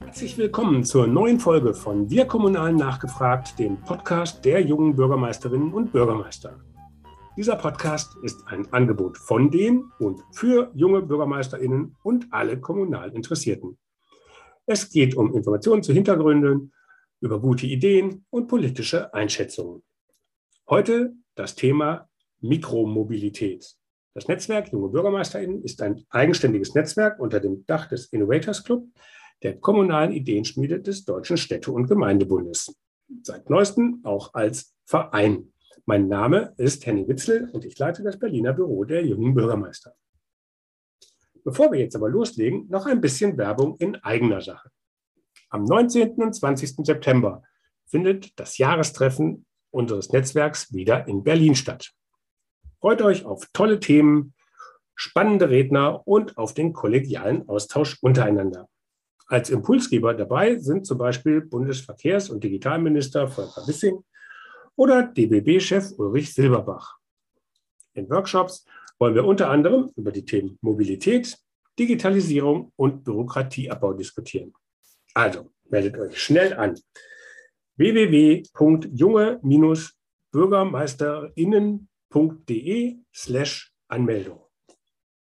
Herzlich willkommen zur neuen Folge von Wir Kommunalen nachgefragt, dem Podcast der jungen Bürgermeisterinnen und Bürgermeister. Dieser Podcast ist ein Angebot von den und für junge Bürgermeisterinnen und alle kommunal Interessierten. Es geht um Informationen zu Hintergründen, über gute Ideen und politische Einschätzungen. Heute das Thema Mikromobilität. Das Netzwerk Junge BürgermeisterInnen ist ein eigenständiges Netzwerk unter dem Dach des Innovators Club, der kommunalen Ideenschmiede des Deutschen Städte- und Gemeindebundes. Seit neuestem auch als Verein. Mein Name ist Henning Witzel und ich leite das Berliner Büro der jungen Bürgermeister. Bevor wir jetzt aber loslegen, noch ein bisschen Werbung in eigener Sache. Am 19. und 20. September findet das Jahrestreffen unseres Netzwerks wieder in Berlin statt. Freut euch auf tolle Themen, spannende Redner und auf den kollegialen Austausch untereinander. Als Impulsgeber dabei sind zum Beispiel Bundesverkehrs- und Digitalminister Volker Wissing oder DBB-Chef Ulrich Silberbach. In Workshops wollen wir unter anderem über die Themen Mobilität, Digitalisierung und Bürokratieabbau diskutieren. Also meldet euch schnell an. www.junge-bürgermeisterinnen.de slash Anmeldung.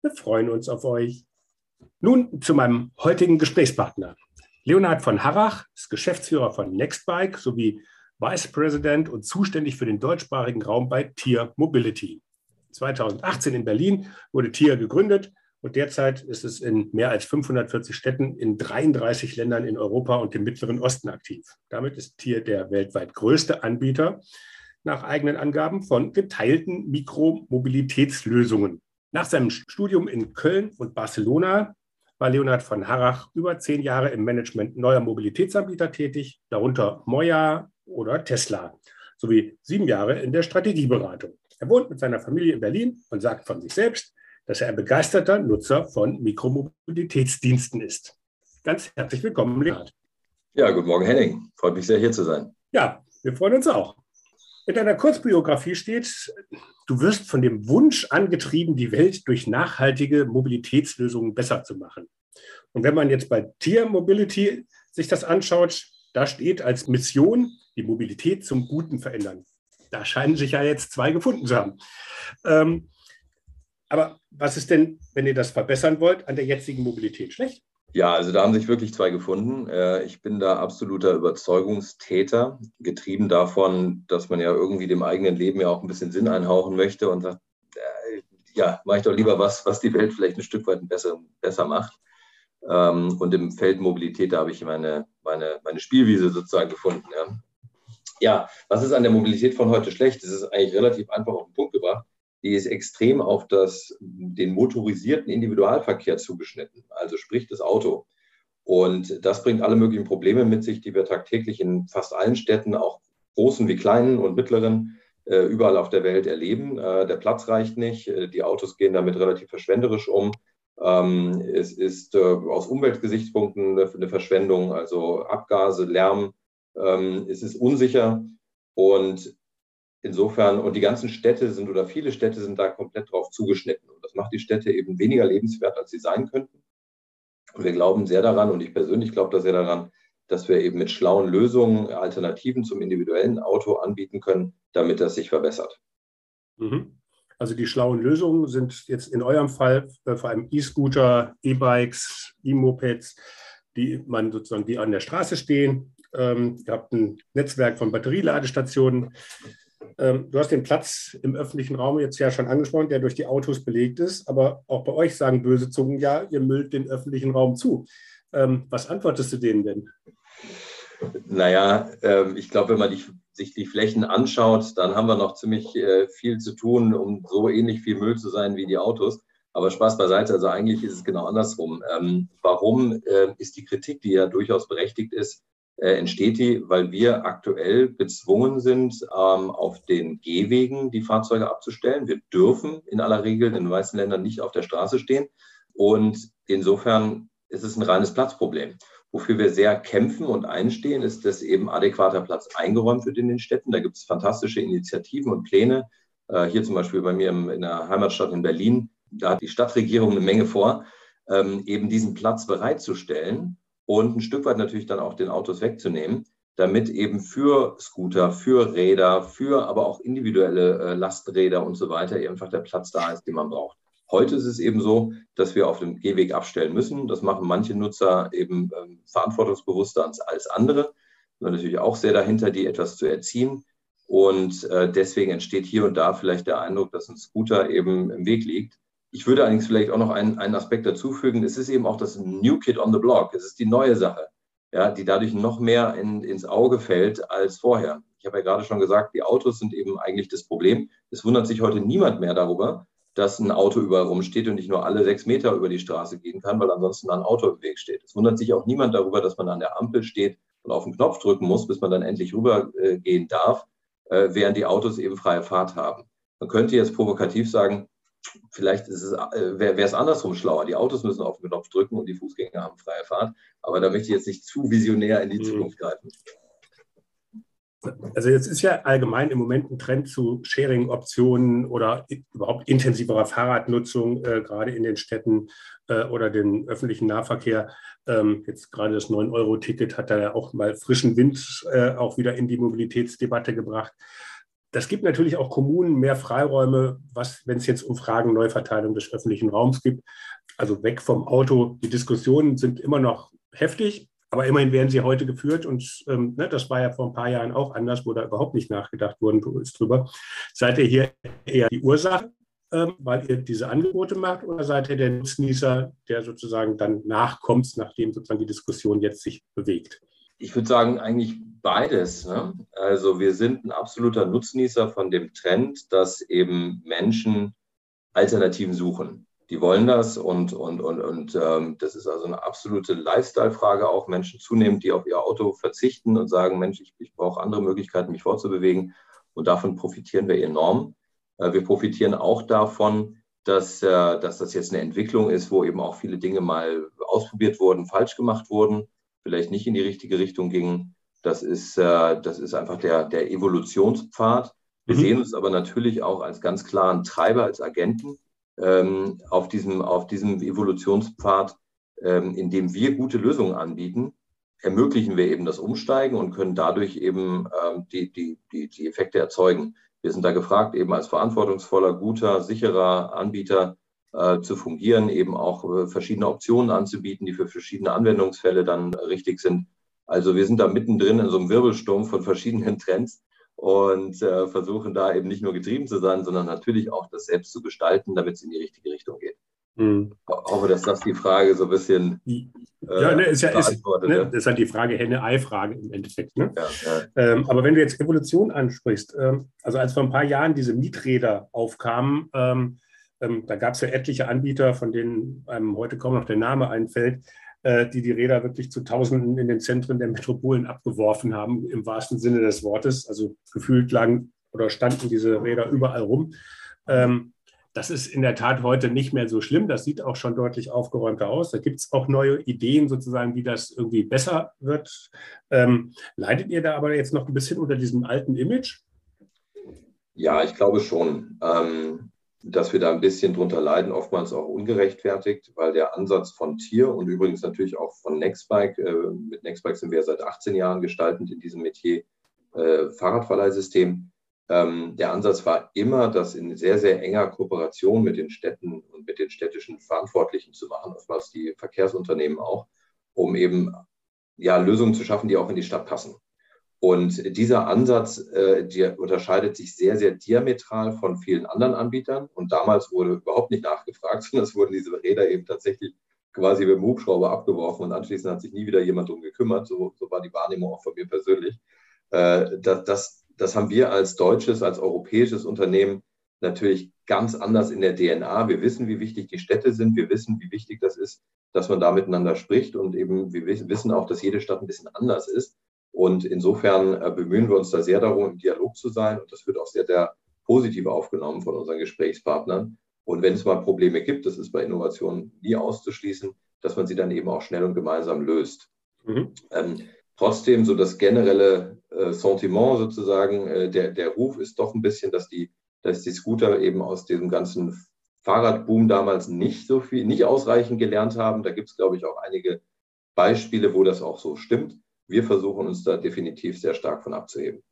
Wir freuen uns auf euch. Nun zu meinem heutigen Gesprächspartner. Leonhard von Harrach ist Geschäftsführer von Nextbike sowie Vice President und zuständig für den deutschsprachigen Raum bei Tier Mobility. 2018 in Berlin wurde Tier gegründet und derzeit ist es in mehr als 540 Städten in 33 Ländern in Europa und dem Mittleren Osten aktiv. Damit ist Tier der weltweit größte Anbieter nach eigenen Angaben von geteilten Mikromobilitätslösungen. Nach seinem Studium in Köln und Barcelona war Leonhard von Harrach über zehn Jahre im Management neuer Mobilitätsanbieter tätig, darunter Moja oder Tesla, sowie sieben Jahre in der Strategieberatung. Er wohnt mit seiner Familie in Berlin und sagt von sich selbst, dass er ein begeisterter Nutzer von Mikromobilitätsdiensten ist. Ganz herzlich willkommen, Leonhard. Ja, guten Morgen, Henning. Freut mich sehr, hier zu sein. Ja, wir freuen uns auch. In deiner Kurzbiografie steht, du wirst von dem Wunsch angetrieben, die Welt durch nachhaltige Mobilitätslösungen besser zu machen. Und wenn man jetzt bei Tier Mobility sich das anschaut, da steht als Mission, die Mobilität zum Guten verändern. Da scheinen sich ja jetzt zwei gefunden zu haben. Ähm, aber was ist denn, wenn ihr das verbessern wollt, an der jetzigen Mobilität schlecht? Ja, also da haben sich wirklich zwei gefunden. Äh, ich bin da absoluter Überzeugungstäter, getrieben davon, dass man ja irgendwie dem eigenen Leben ja auch ein bisschen Sinn einhauchen möchte und sagt, äh, ja, mache ich doch lieber was, was die Welt vielleicht ein Stück weit besser, besser macht. Ähm, und im Feld Mobilität, da habe ich meine, meine, meine Spielwiese sozusagen gefunden. Ja. ja, was ist an der Mobilität von heute schlecht? Das ist eigentlich relativ einfach auf den Punkt gebracht die ist extrem auf das, den motorisierten Individualverkehr zugeschnitten, also sprich das Auto. Und das bringt alle möglichen Probleme mit sich, die wir tagtäglich in fast allen Städten, auch großen wie kleinen und mittleren, äh, überall auf der Welt erleben. Äh, der Platz reicht nicht, äh, die Autos gehen damit relativ verschwenderisch um. Ähm, es ist aus Umweltgesichtspunkten eine Verschwendung, also Abgase, Lärm. Ähm, es ist unsicher und Insofern, und die ganzen Städte sind oder viele Städte sind da komplett drauf zugeschnitten. Und das macht die Städte eben weniger lebenswert, als sie sein könnten. Und wir glauben sehr daran, und ich persönlich glaube da sehr daran, dass wir eben mit schlauen Lösungen Alternativen zum individuellen Auto anbieten können, damit das sich verbessert. Mhm. Also die schlauen Lösungen sind jetzt in eurem Fall äh, vor allem E-Scooter, E-Bikes, E-Mopeds, die man sozusagen, die an der Straße stehen. Ähm, ihr habt ein Netzwerk von Batterieladestationen. Ähm, du hast den Platz im öffentlichen Raum jetzt ja schon angesprochen, der durch die Autos belegt ist. Aber auch bei euch sagen böse Zungen, ja, ihr müllt den öffentlichen Raum zu. Ähm, was antwortest du denen denn? Naja, äh, ich glaube, wenn man die, sich die Flächen anschaut, dann haben wir noch ziemlich äh, viel zu tun, um so ähnlich viel Müll zu sein wie die Autos. Aber Spaß beiseite, also eigentlich ist es genau andersrum. Ähm, warum äh, ist die Kritik, die ja durchaus berechtigt ist, äh, entsteht die, weil wir aktuell gezwungen sind, ähm, auf den Gehwegen die Fahrzeuge abzustellen. Wir dürfen in aller Regel in den meisten Ländern nicht auf der Straße stehen. Und insofern ist es ein reines Platzproblem. Wofür wir sehr kämpfen und einstehen, ist, dass eben adäquater Platz eingeräumt wird in den Städten. Da gibt es fantastische Initiativen und Pläne. Äh, hier zum Beispiel bei mir in der Heimatstadt in Berlin, da hat die Stadtregierung eine Menge vor. ähm, eben diesen Platz bereitzustellen und ein Stück weit natürlich dann auch den Autos wegzunehmen, damit eben für Scooter, für Räder, für aber auch individuelle äh, Lasträder und so weiter einfach der Platz da ist, den man braucht. Heute ist es eben so, dass wir auf dem Gehweg abstellen müssen. Das machen manche Nutzer eben ähm, verantwortungsbewusster als, andere. Und natürlich auch sehr dahinter, die etwas zu erziehen. Und äh, deswegen entsteht hier und da vielleicht der Eindruck, dass ein Scooter eben im Weg liegt. Ich würde allerdings vielleicht auch noch einen, einen Aspekt dazufügen. Es ist eben auch das New Kid on the Block. Es ist die neue Sache, ja, die dadurch noch mehr in, ins Auge fällt als vorher. Ich habe ja gerade schon gesagt, die Autos sind eben eigentlich das Problem. Es wundert sich heute niemand mehr darüber, dass ein Auto überall rumsteht und nicht nur alle sechs Meter über die Straße gehen kann, weil ansonsten ein Auto im Weg steht. Es wundert sich auch niemand darüber, dass man an der Ampel steht und auf den Knopf drücken muss, bis man dann endlich rübergehen darf, äh, während die Autos eben freie Fahrt haben. Man könnte jetzt provokativ sagen, vielleicht äh, wäre es andersrum schlauer. Die Autos müssen auf den Knopf drücken und die Fußgänger haben freie Fahrt. Aber da möchte ich jetzt nicht zu visionär in die mhm. Zukunft greifen. Also jetzt ist ja allgemein im Moment ein Trend zu Sharing-Optionen oder überhaupt intensiverer Fahrradnutzung, äh, gerade in den Städten äh, oder den öffentlichen Nahverkehr. Ähm, jetzt gerade das 9-Euro-Ticket hat da ja auch mal frischen Wind äh, auch wieder in die Mobilitätsdebatte gebracht. Das gibt natürlich auch Kommunen mehr Freiräume, was, wenn es jetzt um Fragen Neuverteilung des öffentlichen Raums gibt. Also weg vom Auto. Die Diskussionen sind immer noch heftig, aber immerhin werden sie heute geführt und ähm, ne, das war ja vor ein paar Jahren auch anders, wo da überhaupt nicht nachgedacht ist drüber. Seid ihr hier eher die Ursache, ähm, weil ihr diese Angebote macht oder seid ihr der Nutznießer, der sozusagen dann nachkommt, nachdem sozusagen die Diskussion jetzt sich bewegt? Ich würde sagen, eigentlich beides. Ne? Also wir sind ein absoluter Nutznießer von dem Trend, dass eben Menschen Alternativen suchen die wollen das und, und, und, und ähm, das ist also eine absolute Lifestyle-Frage, auch Menschen zunehmend, die auf ihr Auto verzichten und sagen, Mensch, ich, ich brauche andere Möglichkeiten, mich fortzubewegen und davon profitieren wir enorm. Äh, wir profitieren auch davon, dass, äh, dass das jetzt eine Entwicklung ist, wo eben auch viele Dinge mal ausprobiert wurden, falsch gemacht wurden, vielleicht nicht in die richtige Richtung gingen. Das ist, äh, das ist einfach der, der Evolutionspfad. Wir mhm. sehen uns aber natürlich auch als ganz klaren Treiber, als Agenten ähm, auf, diesem, auf diesem Evolutionspfad, ähm, in dem wir gute Lösungen anbieten, ermöglichen wir eben das Umsteigen und können dadurch eben ähm, die, die, die, die Effekte erzeugen. Wir sind da gefragt, eben als verantwortungsvoller, guter, sicherer Anbieter äh, zu fungieren, eben auch äh, verschiedene Optionen anzubieten, die für verschiedene Anwendungsfälle dann richtig sind. Also wir sind da mittendrin in so einem Wirbelsturm von verschiedenen Trends und äh, versuchen da eben nicht nur getrieben zu sein, sondern natürlich auch das selbst zu gestalten, damit es in die richtige Richtung geht. Mhm. Ich hoffe, dass das die Frage so ein bisschen. Äh, ja, ne, ist ja ist, ne, ist halt die Frage, Henne-Ei-Frage im Endeffekt. Ne? Ja, ja. Ähm, aber wenn du jetzt Evolution ansprichst, ähm, also als vor ein paar Jahren diese Mieträder aufkamen, ähm, ähm da gab es ja etliche Anbieter, von denen einem heute kaum noch der Name einfällt, die die Räder wirklich zu Tausenden in den Zentren der Metropolen abgeworfen haben, im wahrsten Sinne des Wortes. Also gefühlt lagen oder standen diese Räder überall rum. Ähm, das ist in der Tat heute nicht mehr so schlimm. Das sieht auch schon deutlich aufgeräumter aus. Da gibt es auch neue Ideen, sozusagen, wie das irgendwie besser wird. Ähm, leidet ihr da aber jetzt noch ein bisschen unter diesem alten Image? Ja, ich glaube schon. Ähm, dass wir da ein bisschen drunter leiden, oftmals auch ungerechtfertigt, weil der Ansatz von Tier und übrigens natürlich auch von Nextbike, äh, mit Nextbike sind wir seit 18 Jahren gestaltend in diesem Metier äh, Fahrradverleihsystem. Ähm, der Ansatz war immer, das in sehr, sehr enger Kooperation mit den Städten und mit den städtischen Verantwortlichen zu machen, oftmals die Verkehrsunternehmen auch, um eben ja, Lösungen zu schaffen, die auch in die Stadt passen. Und dieser Ansatz äh, der unterscheidet sich sehr, sehr diametral von vielen anderen Anbietern. Und damals wurde überhaupt nicht nachgefragt, sondern es wurden diese Räder eben tatsächlich quasi mit dem Hubschrauber abgeworfen und anschließend hat sich nie wieder jemand darum gekümmert. So, so war die Wahrnehmung auch von mir persönlich. Äh, das, das, das haben wir als deutsches, als europäisches Unternehmen natürlich ganz anders in der DNA. Wir wissen, wie wichtig die Städte sind. Wir wissen, wie wichtig das ist, dass man da miteinander spricht. Und eben, wir wissen auch, dass jede Stadt ein bisschen anders ist. Und insofern äh, bemühen wir uns da sehr darum, im Dialog zu sein. Und das wird auch sehr, sehr positiv aufgenommen von unseren Gesprächspartnern. Und wenn es mal Probleme gibt, das ist bei Innovationen nie auszuschließen, dass man sie dann eben auch schnell und gemeinsam löst. Mhm. Ähm, trotzdem, so das generelle äh, Sentiment sozusagen, äh, der, der Ruf ist doch ein bisschen, dass die, dass die Scooter eben aus diesem ganzen Fahrradboom damals nicht so viel, nicht ausreichend gelernt haben. Da gibt es, glaube ich, auch einige Beispiele, wo das auch so stimmt. Wir versuchen uns da definitiv sehr stark von abzuheben.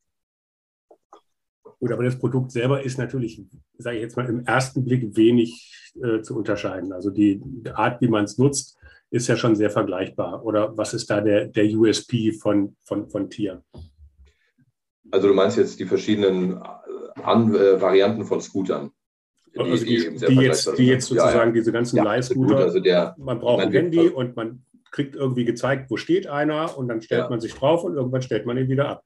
Gut, aber das Produkt selber ist natürlich, sage ich jetzt mal, im ersten Blick wenig äh, zu unterscheiden. Also die, Art, wie man es nutzt, ist ja schon sehr vergleichbar. Oder was ist da der, der USP von, von, von Tier? Also du meinst jetzt die verschiedenen äh, An äh, Varianten von Scootern. Die, also die, die, die jetzt, die jetzt sozusagen ja, ja. diese ganzen ja, Leihscooter, also der, man braucht ein Handy und man kriegt irgendwie gezeigt, wo steht einer und dann stellt ja. man sich drauf und irgendwann stellt man ihn wieder ab.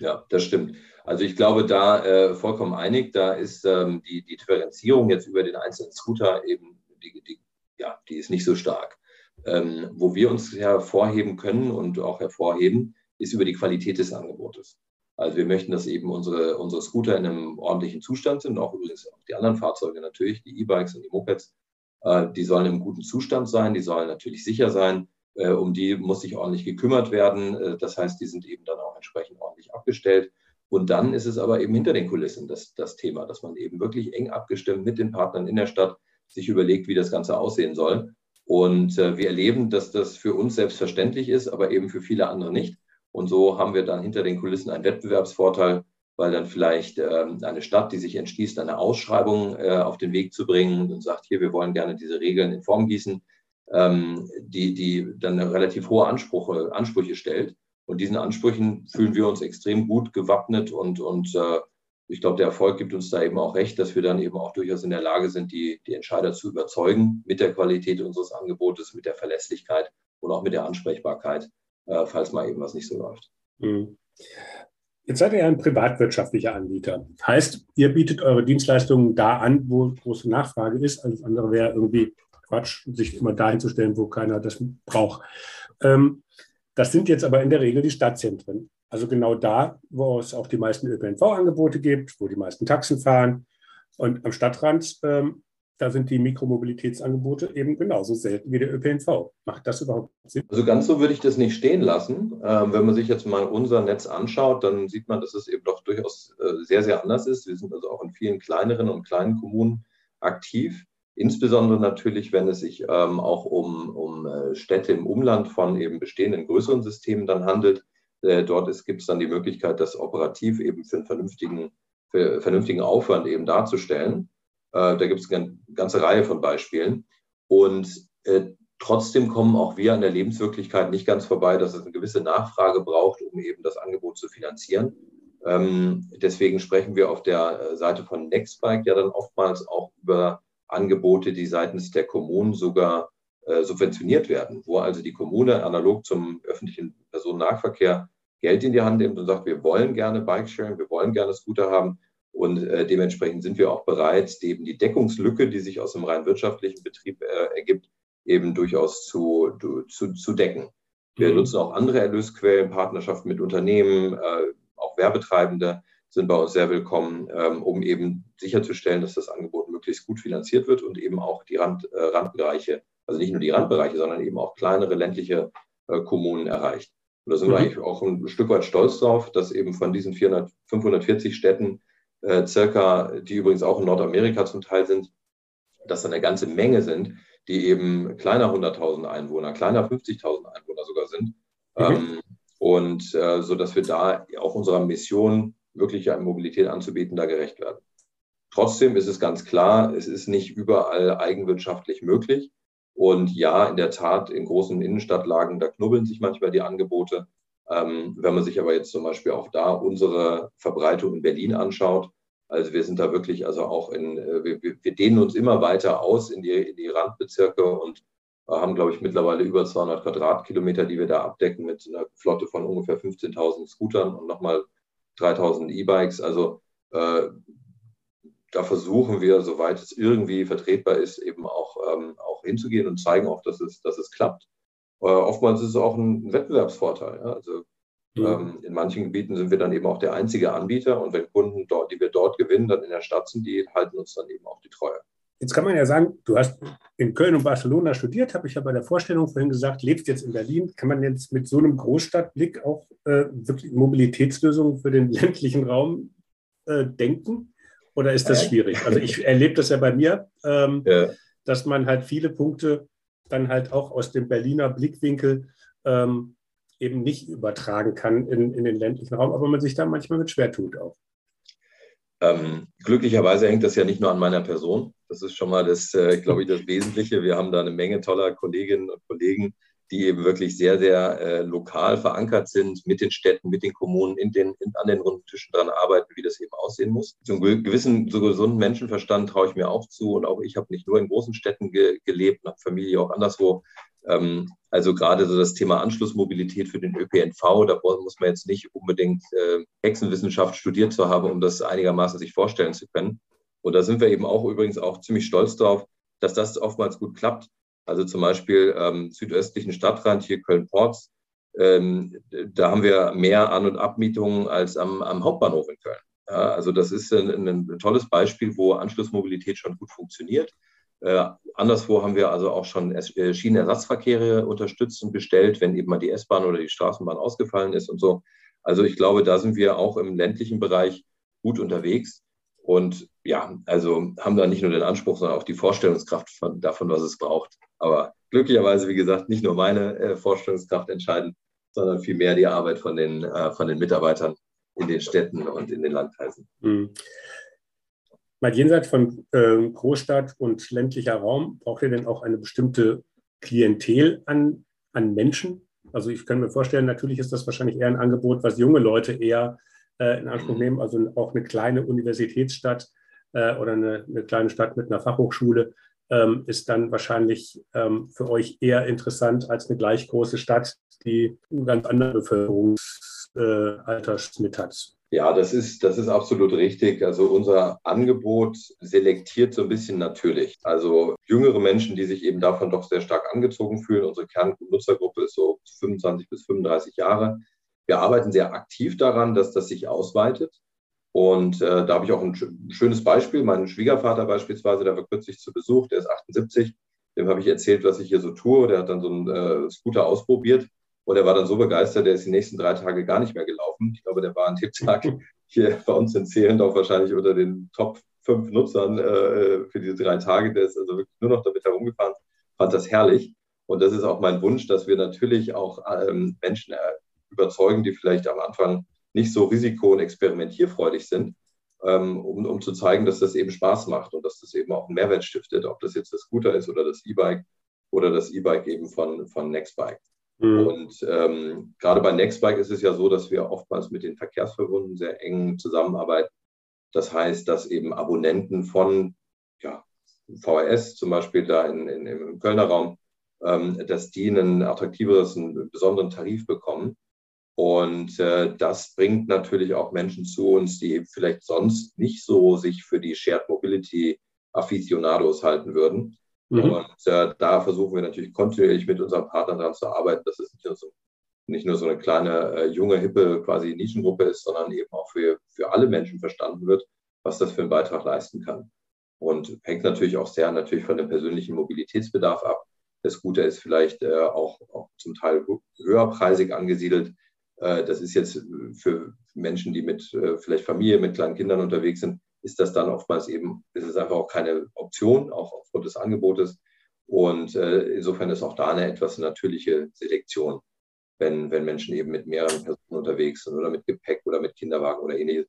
Ja, das stimmt. Also ich glaube, da äh, vollkommen einig, da ist ähm, die, die Differenzierung jetzt über den einzelnen Scooter eben, die, die, ja, die ist nicht so stark. Ähm, wo wir uns hervorheben können und auch hervorheben, ist über die Qualität des Angebotes. Also wir möchten, dass eben unsere, unsere Scooter in einem ordentlichen Zustand sind, auch übrigens auch die anderen Fahrzeuge natürlich, die E-Bikes und die Mopeds. Äh, die sollen im guten Zustand sein, die sollen natürlich sicher sein. Äh, um die muss sich ordentlich gekümmert werden. Äh, das heißt, die sind eben dann auch entsprechend ordentlich abgestellt. Und dann ist es aber eben hinter den Kulissen das, das Thema, dass man eben wirklich eng abgestimmt mit den Partnern in der Stadt sich überlegt, wie das Ganze aussehen soll. Und äh, wir erleben, dass das für uns selbstverständlich ist, aber eben für viele andere nicht. Und so haben wir dann hinter den Kulissen einen Wettbewerbsvorteil, weil dann vielleicht ähm, eine Stadt, die sich entschließt, eine Ausschreibung auf den Weg zu bringen und sagt, hier, wir wollen gerne diese Regeln in Form gießen, ähm, die, die dann relativ hohe Ansprüche, Ansprüche stellt. Und diesen Ansprüchen fühlen wir uns extrem gut gewappnet und, und äh, ich glaube, der Erfolg gibt uns da eben auch recht, dass wir dann eben auch durchaus in der Lage sind, die, die Entscheider zu überzeugen mit der Qualität unseres Angebotes, mit der Verlässlichkeit und auch mit der Ansprechbarkeit äh, falls mal eben was nicht so läuft. Mhm. Jetzt seid ihr ein privatwirtschaftlicher Anbieter. Heißt, ihr bietet eure Dienstleistungen da an, wo große Nachfrage ist. Alles andere wäre irgendwie Quatsch, sich immer dahin zu stellen, wo keiner das braucht. Ähm, das sind jetzt aber in der Regel die Stadtzentren. Also genau da, wo es auch die meisten ÖPNV-Angebote gibt, wo die meisten Taxen fahren. Und am Stadtrand ähm, da sind die Mikromobilitätsangebote eben genauso selten wie der ÖPNV. Macht das überhaupt Sinn? Also ganz so würde ich das nicht stehen lassen. Ähm, wenn man sich jetzt mal unser Netz anschaut, dann sieht man, dass es eben doch durchaus äh, sehr, sehr anders ist. Wir sind also auch in vielen kleineren und kleinen Kommunen aktiv. Insbesondere natürlich, wenn es sich ähm, auch um, um äh, Städte im Umland von eben bestehenden größeren Systemen dann handelt. Äh, dort gibt es dann die Möglichkeit, das operativ eben für einen vernünftigen, für vernünftigen Aufwand eben darzustellen. Äh, da gibt es eine ganze Reihe von Beispielen. Und äh, trotzdem kommen auch wir an der Lebenswirklichkeit nicht ganz vorbei, dass es eine gewisse Nachfrage braucht, um eben das Angebot zu finanzieren. Ähm, deswegen sprechen wir auf der äh, Seite von Nextbike ja dann oftmals auch über Angebote, die seitens der Kommunen sogar äh, subventioniert werden, wo also die Kommune analog zum öffentlichen Personennahverkehr Geld in die Hand nimmt und sagt, wir wollen gerne Bikesharing, wir wollen gerne Scooter haben, und äh, dementsprechend sind wir auch bereit, eben die Deckungslücke, die sich aus dem rein wirtschaftlichen Betrieb äh, ergibt, eben durchaus zu, zu, zu decken. Wir mhm. nutzen auch andere Erlösquellen, Partnerschaften mit Unternehmen, äh, auch Werbetreibende sind bei uns sehr willkommen, ähm, um eben sicherzustellen, dass das Angebot möglichst gut finanziert wird und eben auch die Rand, äh, Randbereiche, also nicht nur die Randbereiche, sondern eben auch kleinere ländliche äh, Kommunen erreicht. Und da sind mhm. wir eigentlich auch ein Stück weit stolz drauf, dass eben von diesen 400, 540 Städten äh, circa, die übrigens auch in Nordamerika zum Teil sind, dass da eine ganze Menge sind, die eben kleiner 100.000 Einwohner, kleiner 50.000 Einwohner sogar sind. Mhm. Ähm, und äh, so dass wir da auch unserer Mission, wirkliche Mobilität anzubieten, da gerecht werden. Trotzdem ist es ganz klar, es ist nicht überall eigenwirtschaftlich möglich. Und ja, in der Tat, in großen Innenstadtlagen, da knubbeln sich manchmal die Angebote. Ähm, wenn man sich aber jetzt zum Beispiel auch da unsere Verbreitung in Berlin anschaut, also wir sind da wirklich, also auch in, äh, wir, wir dehnen uns immer weiter aus in die, in die Randbezirke und haben, glaube ich, mittlerweile über 200 Quadratkilometer, die wir da abdecken mit einer Flotte von ungefähr 15.000 Scootern und nochmal 3.000 E-Bikes. Also äh, da versuchen wir, soweit es irgendwie vertretbar ist, eben auch, ähm, auch hinzugehen und zeigen auch, dass es, dass es klappt. Äh, oftmals ist es auch ein Wettbewerbsvorteil. Ja? Also mhm. ähm, in manchen Gebieten sind wir dann eben auch der einzige Anbieter und wenn Kunden, dort, die wir dort gewinnen, dann in der Stadt sind, die halten uns dann eben auch die Treue. Jetzt kann man ja sagen, du hast in Köln und Barcelona studiert, habe ich ja bei der Vorstellung vorhin gesagt, lebst jetzt in Berlin. Kann man jetzt mit so einem Großstadtblick auch äh, wirklich Mobilitätslösungen für den ländlichen Raum äh, denken? Oder ist das schwierig? Also ich erlebe das ja bei mir, ähm, ja. dass man halt viele Punkte dann halt auch aus dem Berliner Blickwinkel ähm, eben nicht übertragen kann in, in den ländlichen Raum, aber man sich da manchmal mit schwer tut auch. Ähm, glücklicherweise hängt das ja nicht nur an meiner Person. Das ist schon mal das, äh, glaube ich, das Wesentliche. Wir haben da eine Menge toller Kolleginnen und Kollegen, die eben wirklich sehr, sehr äh, lokal verankert sind, mit den Städten, mit den Kommunen, in den, in, an den runden Tischen dran arbeiten, wie das eben aussehen muss. Zum gewissen, so gesunden Menschenverstand traue ich mir auch zu. Und auch ich habe nicht nur in großen Städten ge gelebt, habe Familie auch anderswo. Ähm, also gerade so das Thema Anschlussmobilität für den ÖPNV, da muss man jetzt nicht unbedingt äh, Hexenwissenschaft studiert zu haben, um das einigermaßen sich vorstellen zu können. Und da sind wir eben auch übrigens auch ziemlich stolz darauf, dass das oftmals gut klappt. Also zum Beispiel ähm, südöstlichen Stadtrand, hier Köln-Porz, ähm, da haben wir mehr An- und Abmietungen als am, am Hauptbahnhof in Köln. Ja, also das ist ein, ein, tolles Beispiel, wo Anschlussmobilität schon gut funktioniert. Äh, anderswo haben wir also auch schon äh, Schienenersatzverkehre unterstützt und bestellt, wenn eben mal die S-Bahn oder die Straßenbahn ausgefallen ist und so. Also ich glaube, da sind wir auch im ländlichen Bereich gut unterwegs. Und ja, also haben da nicht nur den Anspruch, sondern auch die Vorstellungskraft von, davon, was es braucht. Aber glücklicherweise, wie gesagt, nicht nur meine äh, Vorstellungskraft entscheiden, sondern vielmehr die Arbeit von den, äh, von den Mitarbeitern in den Städten und in den Landkreisen. Mhm. Mal jenseits von äh, Großstadt und ländlicher Raum, braucht ihr denn auch eine bestimmte Klientel an, an Menschen? Also ich kann mir vorstellen, natürlich ist das wahrscheinlich eher ein Angebot, was junge Leute eher in Anspruch nehmen, also auch eine kleine Universitätsstadt äh, oder eine, eine, kleine Stadt mit einer Fachhochschule ähm, ist dann wahrscheinlich ähm, für euch eher interessant als eine gleich große Stadt, die einen ganz anderen Bevölkerungsaltersschnitt hat. Ja, das ist, das ist absolut richtig. Also unser Angebot selektiert so ein bisschen natürlich. Also jüngere Menschen, die sich eben davon doch sehr stark angezogen fühlen. Unsere Kernnutzergruppe ist so 25 bis 35 Jahre. Wir arbeiten sehr aktiv daran, dass das sich ausweitet. Und äh, da habe ich auch ein schönes Beispiel. Mein Schwiegervater beispielsweise, der war kürzlich zu Besuch, der ist 78. Dem habe ich erzählt, was ich hier so tue. Der hat dann so einen äh, Scooter ausprobiert und er war dann so begeistert, der ist die nächsten drei Tage gar nicht mehr gelaufen. Ich glaube, der war an dem Tag hier bei uns in Zehlendorf wahrscheinlich unter den Top fünf Nutzern äh, für diese drei Tage. Der ist also wirklich nur noch damit herumgefahren, fand das herrlich. Und das ist auch mein Wunsch, dass wir natürlich auch ähm, Menschen äh, überzeugen, die vielleicht am Anfang nicht so risiko- und experimentierfreudig sind, ähm, um, um zu zeigen, dass das eben Spaß macht und dass das eben auch einen Mehrwert stiftet, ob das jetzt das Scooter ist oder das E-Bike oder das E-Bike eben von, von Nextbike. Mhm. Und ähm, gerade bei Nextbike ist es ja so, dass wir oftmals mit den Verkehrsverbünden sehr eng zusammenarbeiten. Das heißt, dass eben Abonnenten von ja, VHS zum Beispiel da in, in, im Kölner Raum, ähm, dass die einen attraktiveres, einen besonderen Tarif bekommen und äh, das bringt natürlich auch Menschen zu uns, die vielleicht sonst nicht so sich für die Shared Mobility Aficionados halten würden. Mhm. Und äh, da versuchen wir natürlich kontinuierlich mit unseren Partnern daran zu arbeiten, dass es nicht nur so, nicht nur so eine kleine, äh, junge, hippe quasi Nischengruppe ist, sondern eben auch für, für alle Menschen verstanden wird, was das für einen Beitrag leisten kann. Und hängt natürlich auch sehr natürlich von dem persönlichen Mobilitätsbedarf ab. Das Gute ist vielleicht äh, auch, auch zum Teil höherpreisig angesiedelt das ist jetzt für Menschen, die mit äh, vielleicht Familie, mit kleinen Kindern unterwegs sind, ist das dann oftmals eben, ist es einfach auch keine Option, auch aufgrund des Angebotes. Und äh, insofern ist auch da eine etwas natürliche Selektion, wenn, wenn Menschen eben mit mehreren Personen unterwegs sind oder mit Gepäck oder mit Kinderwagen oder ähnliches.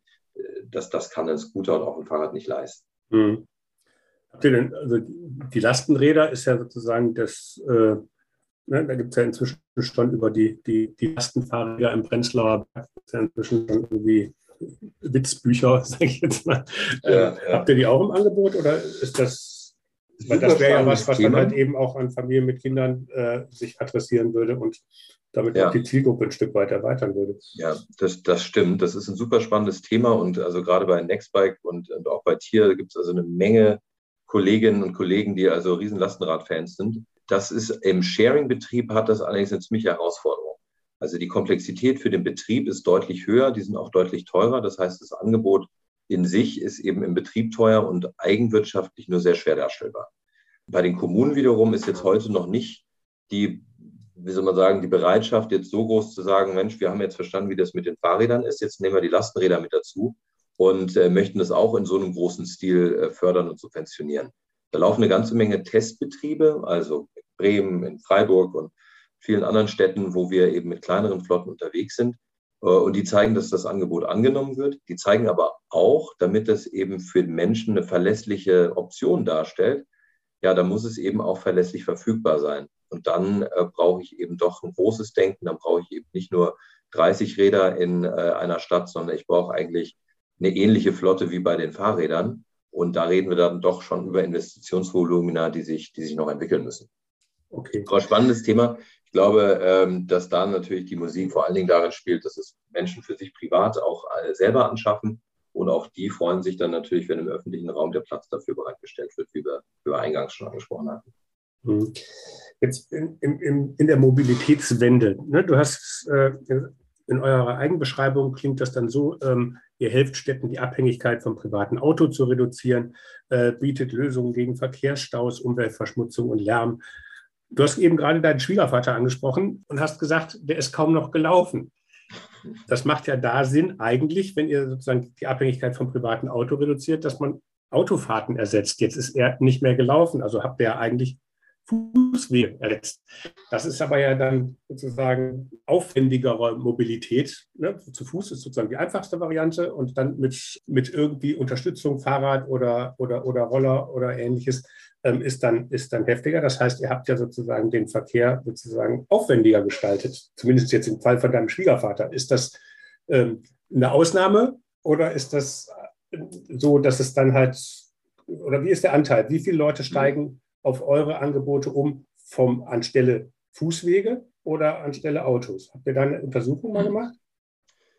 Das, das kann ein Scooter und auch ein Fahrrad nicht leisten. Hm. Denn, also die Lastenräder ist ja sozusagen das, äh, Ne, da gibt es ja inzwischen schon über die, die, die Lastenfahrräder im Prenzlauer Berg ja inzwischen schon irgendwie Witzbücher, sage ich jetzt mal. Ja, äh, ja. Habt ihr die auch im Angebot oder ist das, weil das wäre ja was, was dann halt eben auch an Familien mit Kindern äh, sich adressieren würde und damit ja. auch die Zielgruppe ein Stück weit erweitern würde. Ja, das, das stimmt. Das ist ein super spannendes Thema und also gerade bei Nextbike und, und auch bei Tier gibt es also eine Menge Kolleginnen und Kollegen, die also riesen Lastenrad-Fans sind. Das ist im Sharing-Betrieb hat das allerdings eine ziemliche Herausforderung. Also die Komplexität für den Betrieb ist deutlich höher, die sind auch deutlich teurer. Das heißt, das Angebot in sich ist eben im Betrieb teuer und eigenwirtschaftlich nur sehr schwer darstellbar. Bei den Kommunen wiederum ist jetzt heute noch nicht die, wie soll man sagen, die Bereitschaft jetzt so groß zu sagen, Mensch, wir haben jetzt verstanden, wie das mit den Fahrrädern ist, jetzt nehmen wir die Lastenräder mit dazu, und äh, möchten das auch in so einem großen Stil äh, fördern und subventionieren. Da laufen eine ganze Menge Testbetriebe, also Bremen, in Freiburg und vielen anderen Städten, wo wir eben mit kleineren Flotten unterwegs sind. Äh, und die zeigen, dass das Angebot angenommen wird. Die zeigen aber auch, damit es eben für den Menschen eine verlässliche Option darstellt, ja, da muss es eben auch verlässlich verfügbar sein. Und dann äh, brauche ich eben doch ein großes Denken. Dann brauche ich eben nicht nur 30 Räder in äh, einer Stadt, sondern ich brauche eigentlich eine ähnliche Flotte wie bei den Fahrrädern. Und da reden wir dann doch schon über Investitionsvolumina, die sich, die sich noch entwickeln müssen. Okay. Aber spannendes Thema. Ich glaube, ähm, dass da natürlich die Musik vor allen Dingen darin spielt, dass es Menschen für sich privat auch äh, selber anschaffen. Und auch die freuen sich dann natürlich, wenn im öffentlichen Raum der Platz dafür bereitgestellt wird, wie wir, wie wir eingangs schon angesprochen hatten. Mhm. Jetzt in, in, in der Mobilitätswende. Ne? Du hast äh, in eurer Eigenbeschreibung klingt das dann so, ähm, ihr helft Städten, die Abhängigkeit vom privaten Auto zu reduzieren, äh, bietet Lösungen gegen Verkehrsstaus, Umweltverschmutzung und Lärm. Du hast eben gerade deinen Schwiegervater angesprochen und hast gesagt, der ist kaum noch gelaufen. Das macht ja da Sinn eigentlich, wenn ihr sozusagen die Abhängigkeit vom privaten Auto reduziert, dass man Autofahrten ersetzt. Jetzt ist er nicht mehr gelaufen, also habt ihr ja eigentlich Fußweg ersetzt. Das ist aber ja dann sozusagen aufwendigere Mobilität. Ne? Zu Fuß ist sozusagen die einfachste Variante und dann mit, mit irgendwie Unterstützung, Fahrrad oder, oder, oder Roller oder ähnliches ist, dann, ist dann heftiger. Das heißt, ihr habt ja sozusagen den Verkehr sozusagen aufwendiger gestaltet, zumindest jetzt im Fall von deinem Schwiegervater. Ist das ähm, eine Ausnahme oder ist das so, dass es dann halt, oder wie ist der Anteil? Wie viele Leute steigen auf eure Angebote um vom anstelle Fußwege oder anstelle Autos? Habt ihr da eine Untersuchung mal gemacht?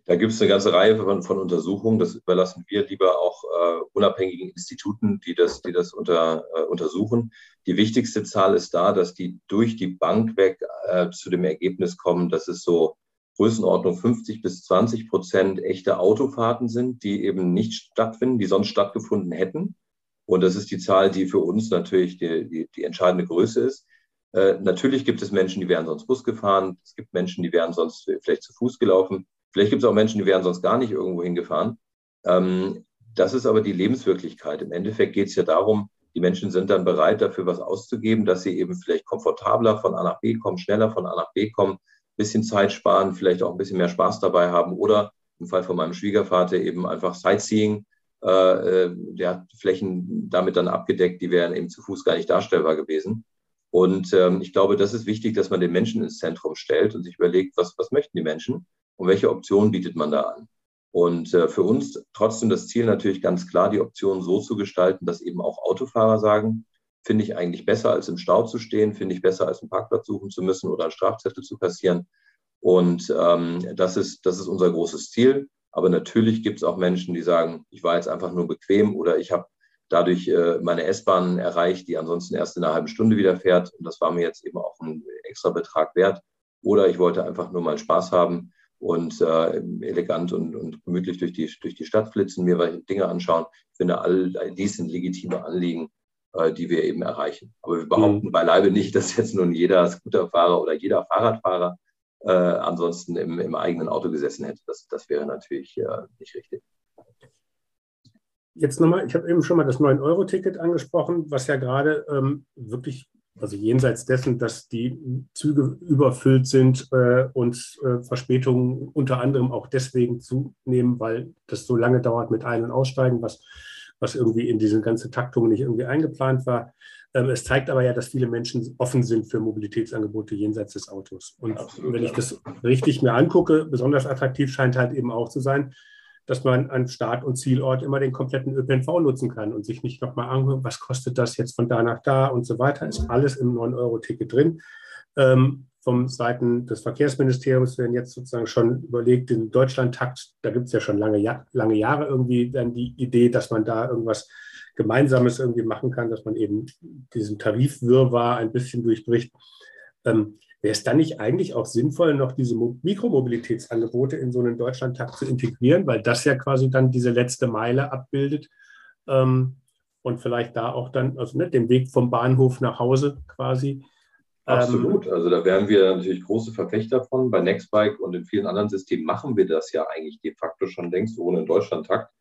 Da gibt es eine ganze Reihe von, von, Untersuchungen. Das überlassen wir lieber auch äh, unabhängigen Instituten, die das, die das unter, äh, untersuchen. Die wichtigste Zahl ist da, dass die durch die Bank weg äh, zu dem Ergebnis kommen, dass es so Größenordnung 50 bis 20 Prozent echte Autofahrten sind, die eben nicht stattfinden, die sonst stattgefunden hätten. Und das ist die Zahl, die für uns natürlich die, die, die entscheidende Größe ist. Äh, natürlich gibt es Menschen, die wären sonst Bus gefahren. Es gibt Menschen, die wären sonst vielleicht zu Fuß gelaufen. Vielleicht gibt es auch Menschen, die wären sonst gar nicht irgendwo hingefahren. Ähm, das ist aber die Lebenswirklichkeit. Im Endeffekt geht es ja darum, die Menschen sind dann bereit, dafür was auszugeben, dass sie eben vielleicht komfortabler von A nach B kommen, schneller von A nach B kommen, ein bisschen Zeit sparen, vielleicht auch ein bisschen mehr Spaß dabei haben oder im Fall von meinem Schwiegervater eben einfach Sightseeing, äh, äh, der hat Flächen damit dann abgedeckt, die wären eben zu Fuß gar nicht darstellbar gewesen. Und ähm, ich glaube, das ist wichtig, dass man den Menschen ins Zentrum stellt und sich überlegt, was, was möchten die Menschen und welche Optionen bietet man da an. Und äh, für uns trotzdem das Ziel natürlich ganz klar, die Optionen so zu gestalten, dass eben auch Autofahrer sagen, finde ich eigentlich besser, als im Stau zu stehen, finde ich besser, als einen Parkplatz suchen zu müssen oder einen Strafzettel zu passieren. Und ähm, das, ist, das ist unser großes Ziel. Aber natürlich gibt es auch Menschen, die sagen, ich war jetzt einfach nur bequem oder ich habe dadurch äh, meine S-Bahn erreicht, die ansonsten erst in einer halben Stunde wieder fährt. Und das war mir jetzt eben auch ein extra Betrag wert. Oder ich wollte einfach nur mal Spaß haben und äh, elegant und, und gemütlich durch die, durch die Stadt flitzen, mir Dinge anschauen. Ich finde, all dies sind legitime Anliegen, äh, die wir eben erreichen. Aber wir behaupten mhm. beileibe nicht, dass jetzt nun jeder Scooterfahrer oder jeder Fahrradfahrer äh, ansonsten im, im, eigenen Auto gesessen hätte. Das, das wäre natürlich äh, nicht richtig. Jetzt nochmal, ich habe eben schon mal das 9-Euro-Ticket angesprochen, was ja gerade ähm, wirklich, also jenseits dessen, dass die Züge überfüllt sind äh, und äh, Verspätungen unter anderem auch deswegen zunehmen, weil das so lange dauert mit Ein- und Aussteigen, was, was irgendwie in diese ganze Taktung nicht irgendwie eingeplant war. Ähm, es zeigt aber ja, dass viele Menschen offen sind für Mobilitätsangebote jenseits des Autos. Und Absolut, wenn ich das richtig mir angucke, besonders attraktiv scheint halt eben auch zu sein, dass man an Start- und Zielort immer den kompletten ÖPNV nutzen kann und sich nicht nochmal angucken, was kostet das jetzt von da nach da und so weiter. Ist alles im 9-Euro-Ticket drin. Ähm, vom Seiten des Verkehrsministeriums werden jetzt sozusagen schon überlegt, den Deutschlandtakt, da gibt es ja schon lange, lange Jahre irgendwie dann die Idee, dass man da irgendwas Gemeinsames irgendwie machen kann, dass man eben diesen Tarifwirrwarr ein bisschen durchbricht. Ähm, Wäre es dann nicht eigentlich auch sinnvoll, noch diese Mikromobilitätsangebote in so einen Deutschlandtakt zu integrieren, weil das ja quasi dann diese letzte Meile abbildet ähm, und vielleicht da auch dann, also ne, den Weg vom Bahnhof nach Hause quasi. Ähm, Absolut. Also da wären wir natürlich große Verfechter von. Bei Nextbike und in vielen anderen Systemen machen wir das ja eigentlich de facto schon längst ohne Deutschlandtakt.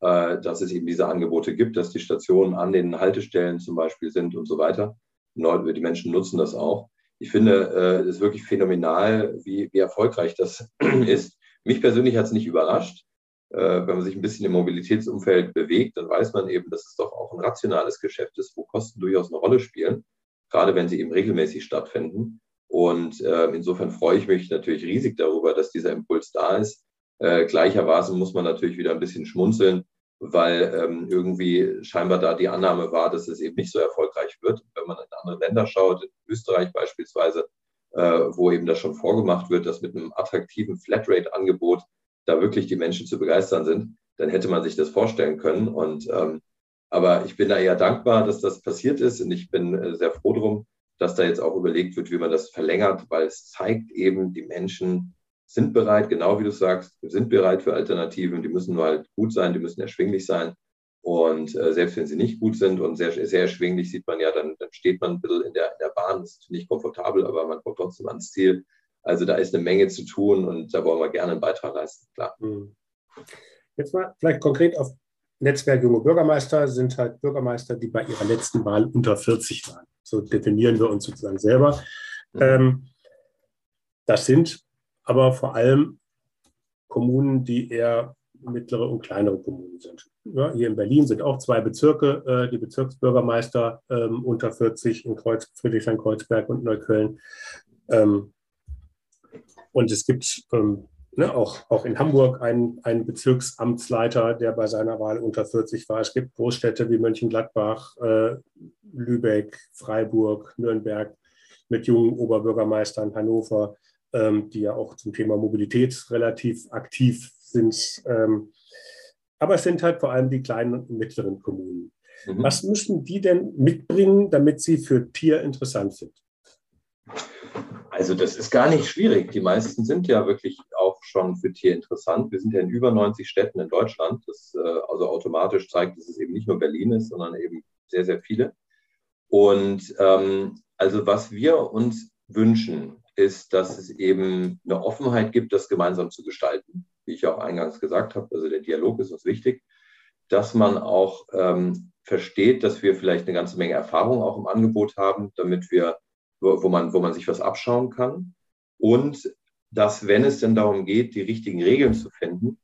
äh, dass es eben diese Angebote gibt, dass die Stationen an den Haltestellen zum Beispiel sind und so weiter. Die Menschen nutzen das auch. Ich finde, äh, es wirklich phänomenal, wie, wie erfolgreich das ist. Mich persönlich hat es nicht überrascht. Wenn man sich ein bisschen im Mobilitätsumfeld bewegt, dann weiß man eben, dass es doch auch ein rationales Geschäft ist, wo Kosten durchaus eine Rolle spielen, gerade wenn sie eben regelmäßig stattfinden. Und äh, insofern freue ich mich natürlich riesig darüber, dass dieser Impuls da ist. Äh, gleichermaßen muss man natürlich wieder ein bisschen schmunzeln, weil ähm, irgendwie scheinbar da die Annahme war, dass es eben nicht so erfolgreich wird. Wenn man in andere Länder schaut, in Österreich beispielsweise, äh, wo eben das schon vorgemacht wird, dass mit einem attraktiven Flatrate-Angebot da wirklich die Menschen zu begeistern sind, dann hätte man sich das vorstellen können. Und ähm, aber ich bin da eher dankbar, dass das passiert ist und ich bin äh, sehr froh drum, dass da jetzt auch überlegt wird, wie man das verlängert, weil es zeigt eben, die Menschen sind bereit, genau wie du sagst, sind bereit für Alternativen. Die müssen nur halt gut sein, die müssen erschwinglich sein. Und äh, selbst wenn sie nicht gut sind und sehr, sehr erschwinglich, sieht man ja, dann, dann steht man ein bisschen in der, in der Bahn. Das ist nicht komfortabel, aber man kommt trotzdem ans Ziel. Also da ist eine Menge zu tun und da wollen wir gerne einen Beitrag leisten, klar. Hm. Jetzt mal vielleicht konkret auf Netzwerk Junge Bürgermeister sind halt Bürgermeister, die bei ihrer letzten Wahl unter 40 waren. So definieren wir uns sozusagen selber. Mhm. Ähm, das sind aber vor allem Kommunen, die eher mittlere und kleinere Kommunen sind. Ja, hier in Berlin sind auch zwei Bezirke, äh, die Bezirksbürgermeister ähm, unter 40 in Kreuz, Friedrichshain-Kreuzberg und Neukölln. Ähm, und es gibt ähm, ne, auch, auch in Hamburg einen, einen Bezirksamtsleiter, der bei seiner Wahl unter 40 war. Es gibt Großstädte wie Mönchengladbach, äh, Lübeck, Freiburg, Nürnberg mit jungen Oberbürgermeistern, Hannover, ähm, die ja auch zum Thema Mobilität relativ aktiv sind. Ähm, aber es sind halt vor allem die kleinen und mittleren Kommunen. Mhm. Was müssen die denn mitbringen, damit sie für Tier interessant sind? Also das ist gar nicht schwierig. Die meisten sind ja wirklich auch schon für Tier interessant. Wir sind ja in über 90 Städten in Deutschland. Das äh, also automatisch zeigt, dass es eben nicht nur Berlin ist, sondern eben sehr, sehr viele. Und ähm, also was wir uns wünschen, ist, dass es eben eine Offenheit gibt, das gemeinsam zu gestalten, wie ich auch eingangs gesagt habe. Also der Dialog ist uns wichtig, dass man auch ähm, versteht, dass wir vielleicht eine ganze Menge Erfahrung auch im Angebot haben, damit wir wo man, wo man sich was abschauen kann. Und dass, wenn es denn darum geht, die richtigen Regeln zu finden,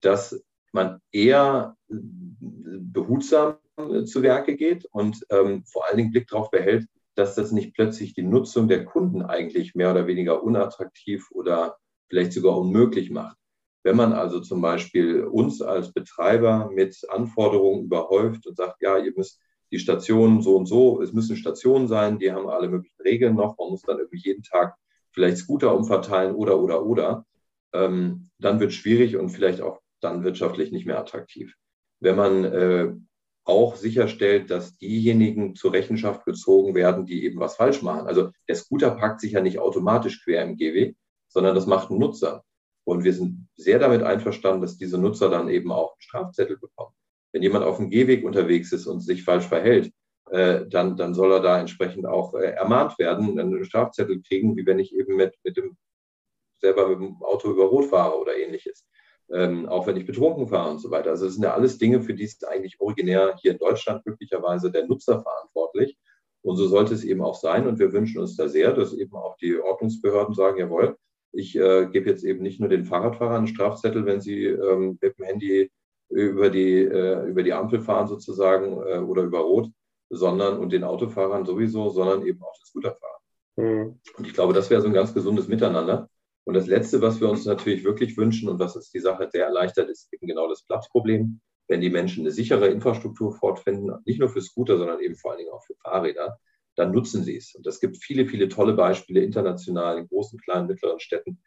dass man eher behutsam zu Werke geht und ähm, vor allen Dingen Blick darauf behält, dass das nicht plötzlich die Nutzung der Kunden eigentlich mehr oder weniger unattraktiv oder vielleicht sogar unmöglich macht. Wenn man also zum Beispiel uns als Betreiber mit Anforderungen überhäuft und sagt, ja, ihr müsst die Stationen so und so, es müssen Stationen sein, die haben alle möglichen Regeln noch, man muss dann irgendwie jeden Tag vielleicht Scooter umverteilen oder, oder, oder, ähm, dann wird es schwierig und vielleicht auch dann wirtschaftlich nicht mehr attraktiv. Wenn man äh, auch sicherstellt, dass diejenigen zur Rechenschaft gezogen werden, die eben was falsch machen. Also der Scooter parkt sich ja nicht automatisch quer im GW, sondern das macht ein Nutzer. Und wir sind sehr damit einverstanden, dass diese Nutzer dann eben auch einen Strafzettel bekommen wenn jemand auf dem Gehweg unterwegs ist und sich falsch verhält, äh, dann, dann soll er da entsprechend auch äh, ermahnt werden, einen Strafzettel kriegen, wie wenn ich eben mit, mit dem selber mit dem Auto über Rot fahre oder ähnliches. Ähm, auch wenn ich betrunken fahre und so weiter. Also das sind ja alles Dinge, für die ist eigentlich originär hier in Deutschland glücklicherweise der Nutzer verantwortlich. Und so sollte es eben auch sein. Und wir wünschen uns da sehr, dass eben auch die Ordnungsbehörden sagen, jawohl, ich äh, gebe jetzt eben nicht nur den Fahrradfahrern einen Strafzettel, wenn sie ähm, mit dem Handy über die, äh, über die Ampel fahren sozusagen äh, oder über Rot, sondern und den Autofahrern sowieso, sondern eben auch das Scooterfahren. Mhm. Und ich glaube, das wäre so ein ganz gesundes Miteinander. Und das Letzte, was wir uns natürlich wirklich wünschen und was uns die Sache sehr erleichtert, ist eben genau das Platzproblem. Wenn die Menschen eine sichere Infrastruktur fortfinden, nicht nur für Scooter, sondern eben vor allen Dingen auch für Fahrräder, dann nutzen sie es. Und es gibt viele, viele tolle Beispiele international in großen, kleinen, mittleren Städten.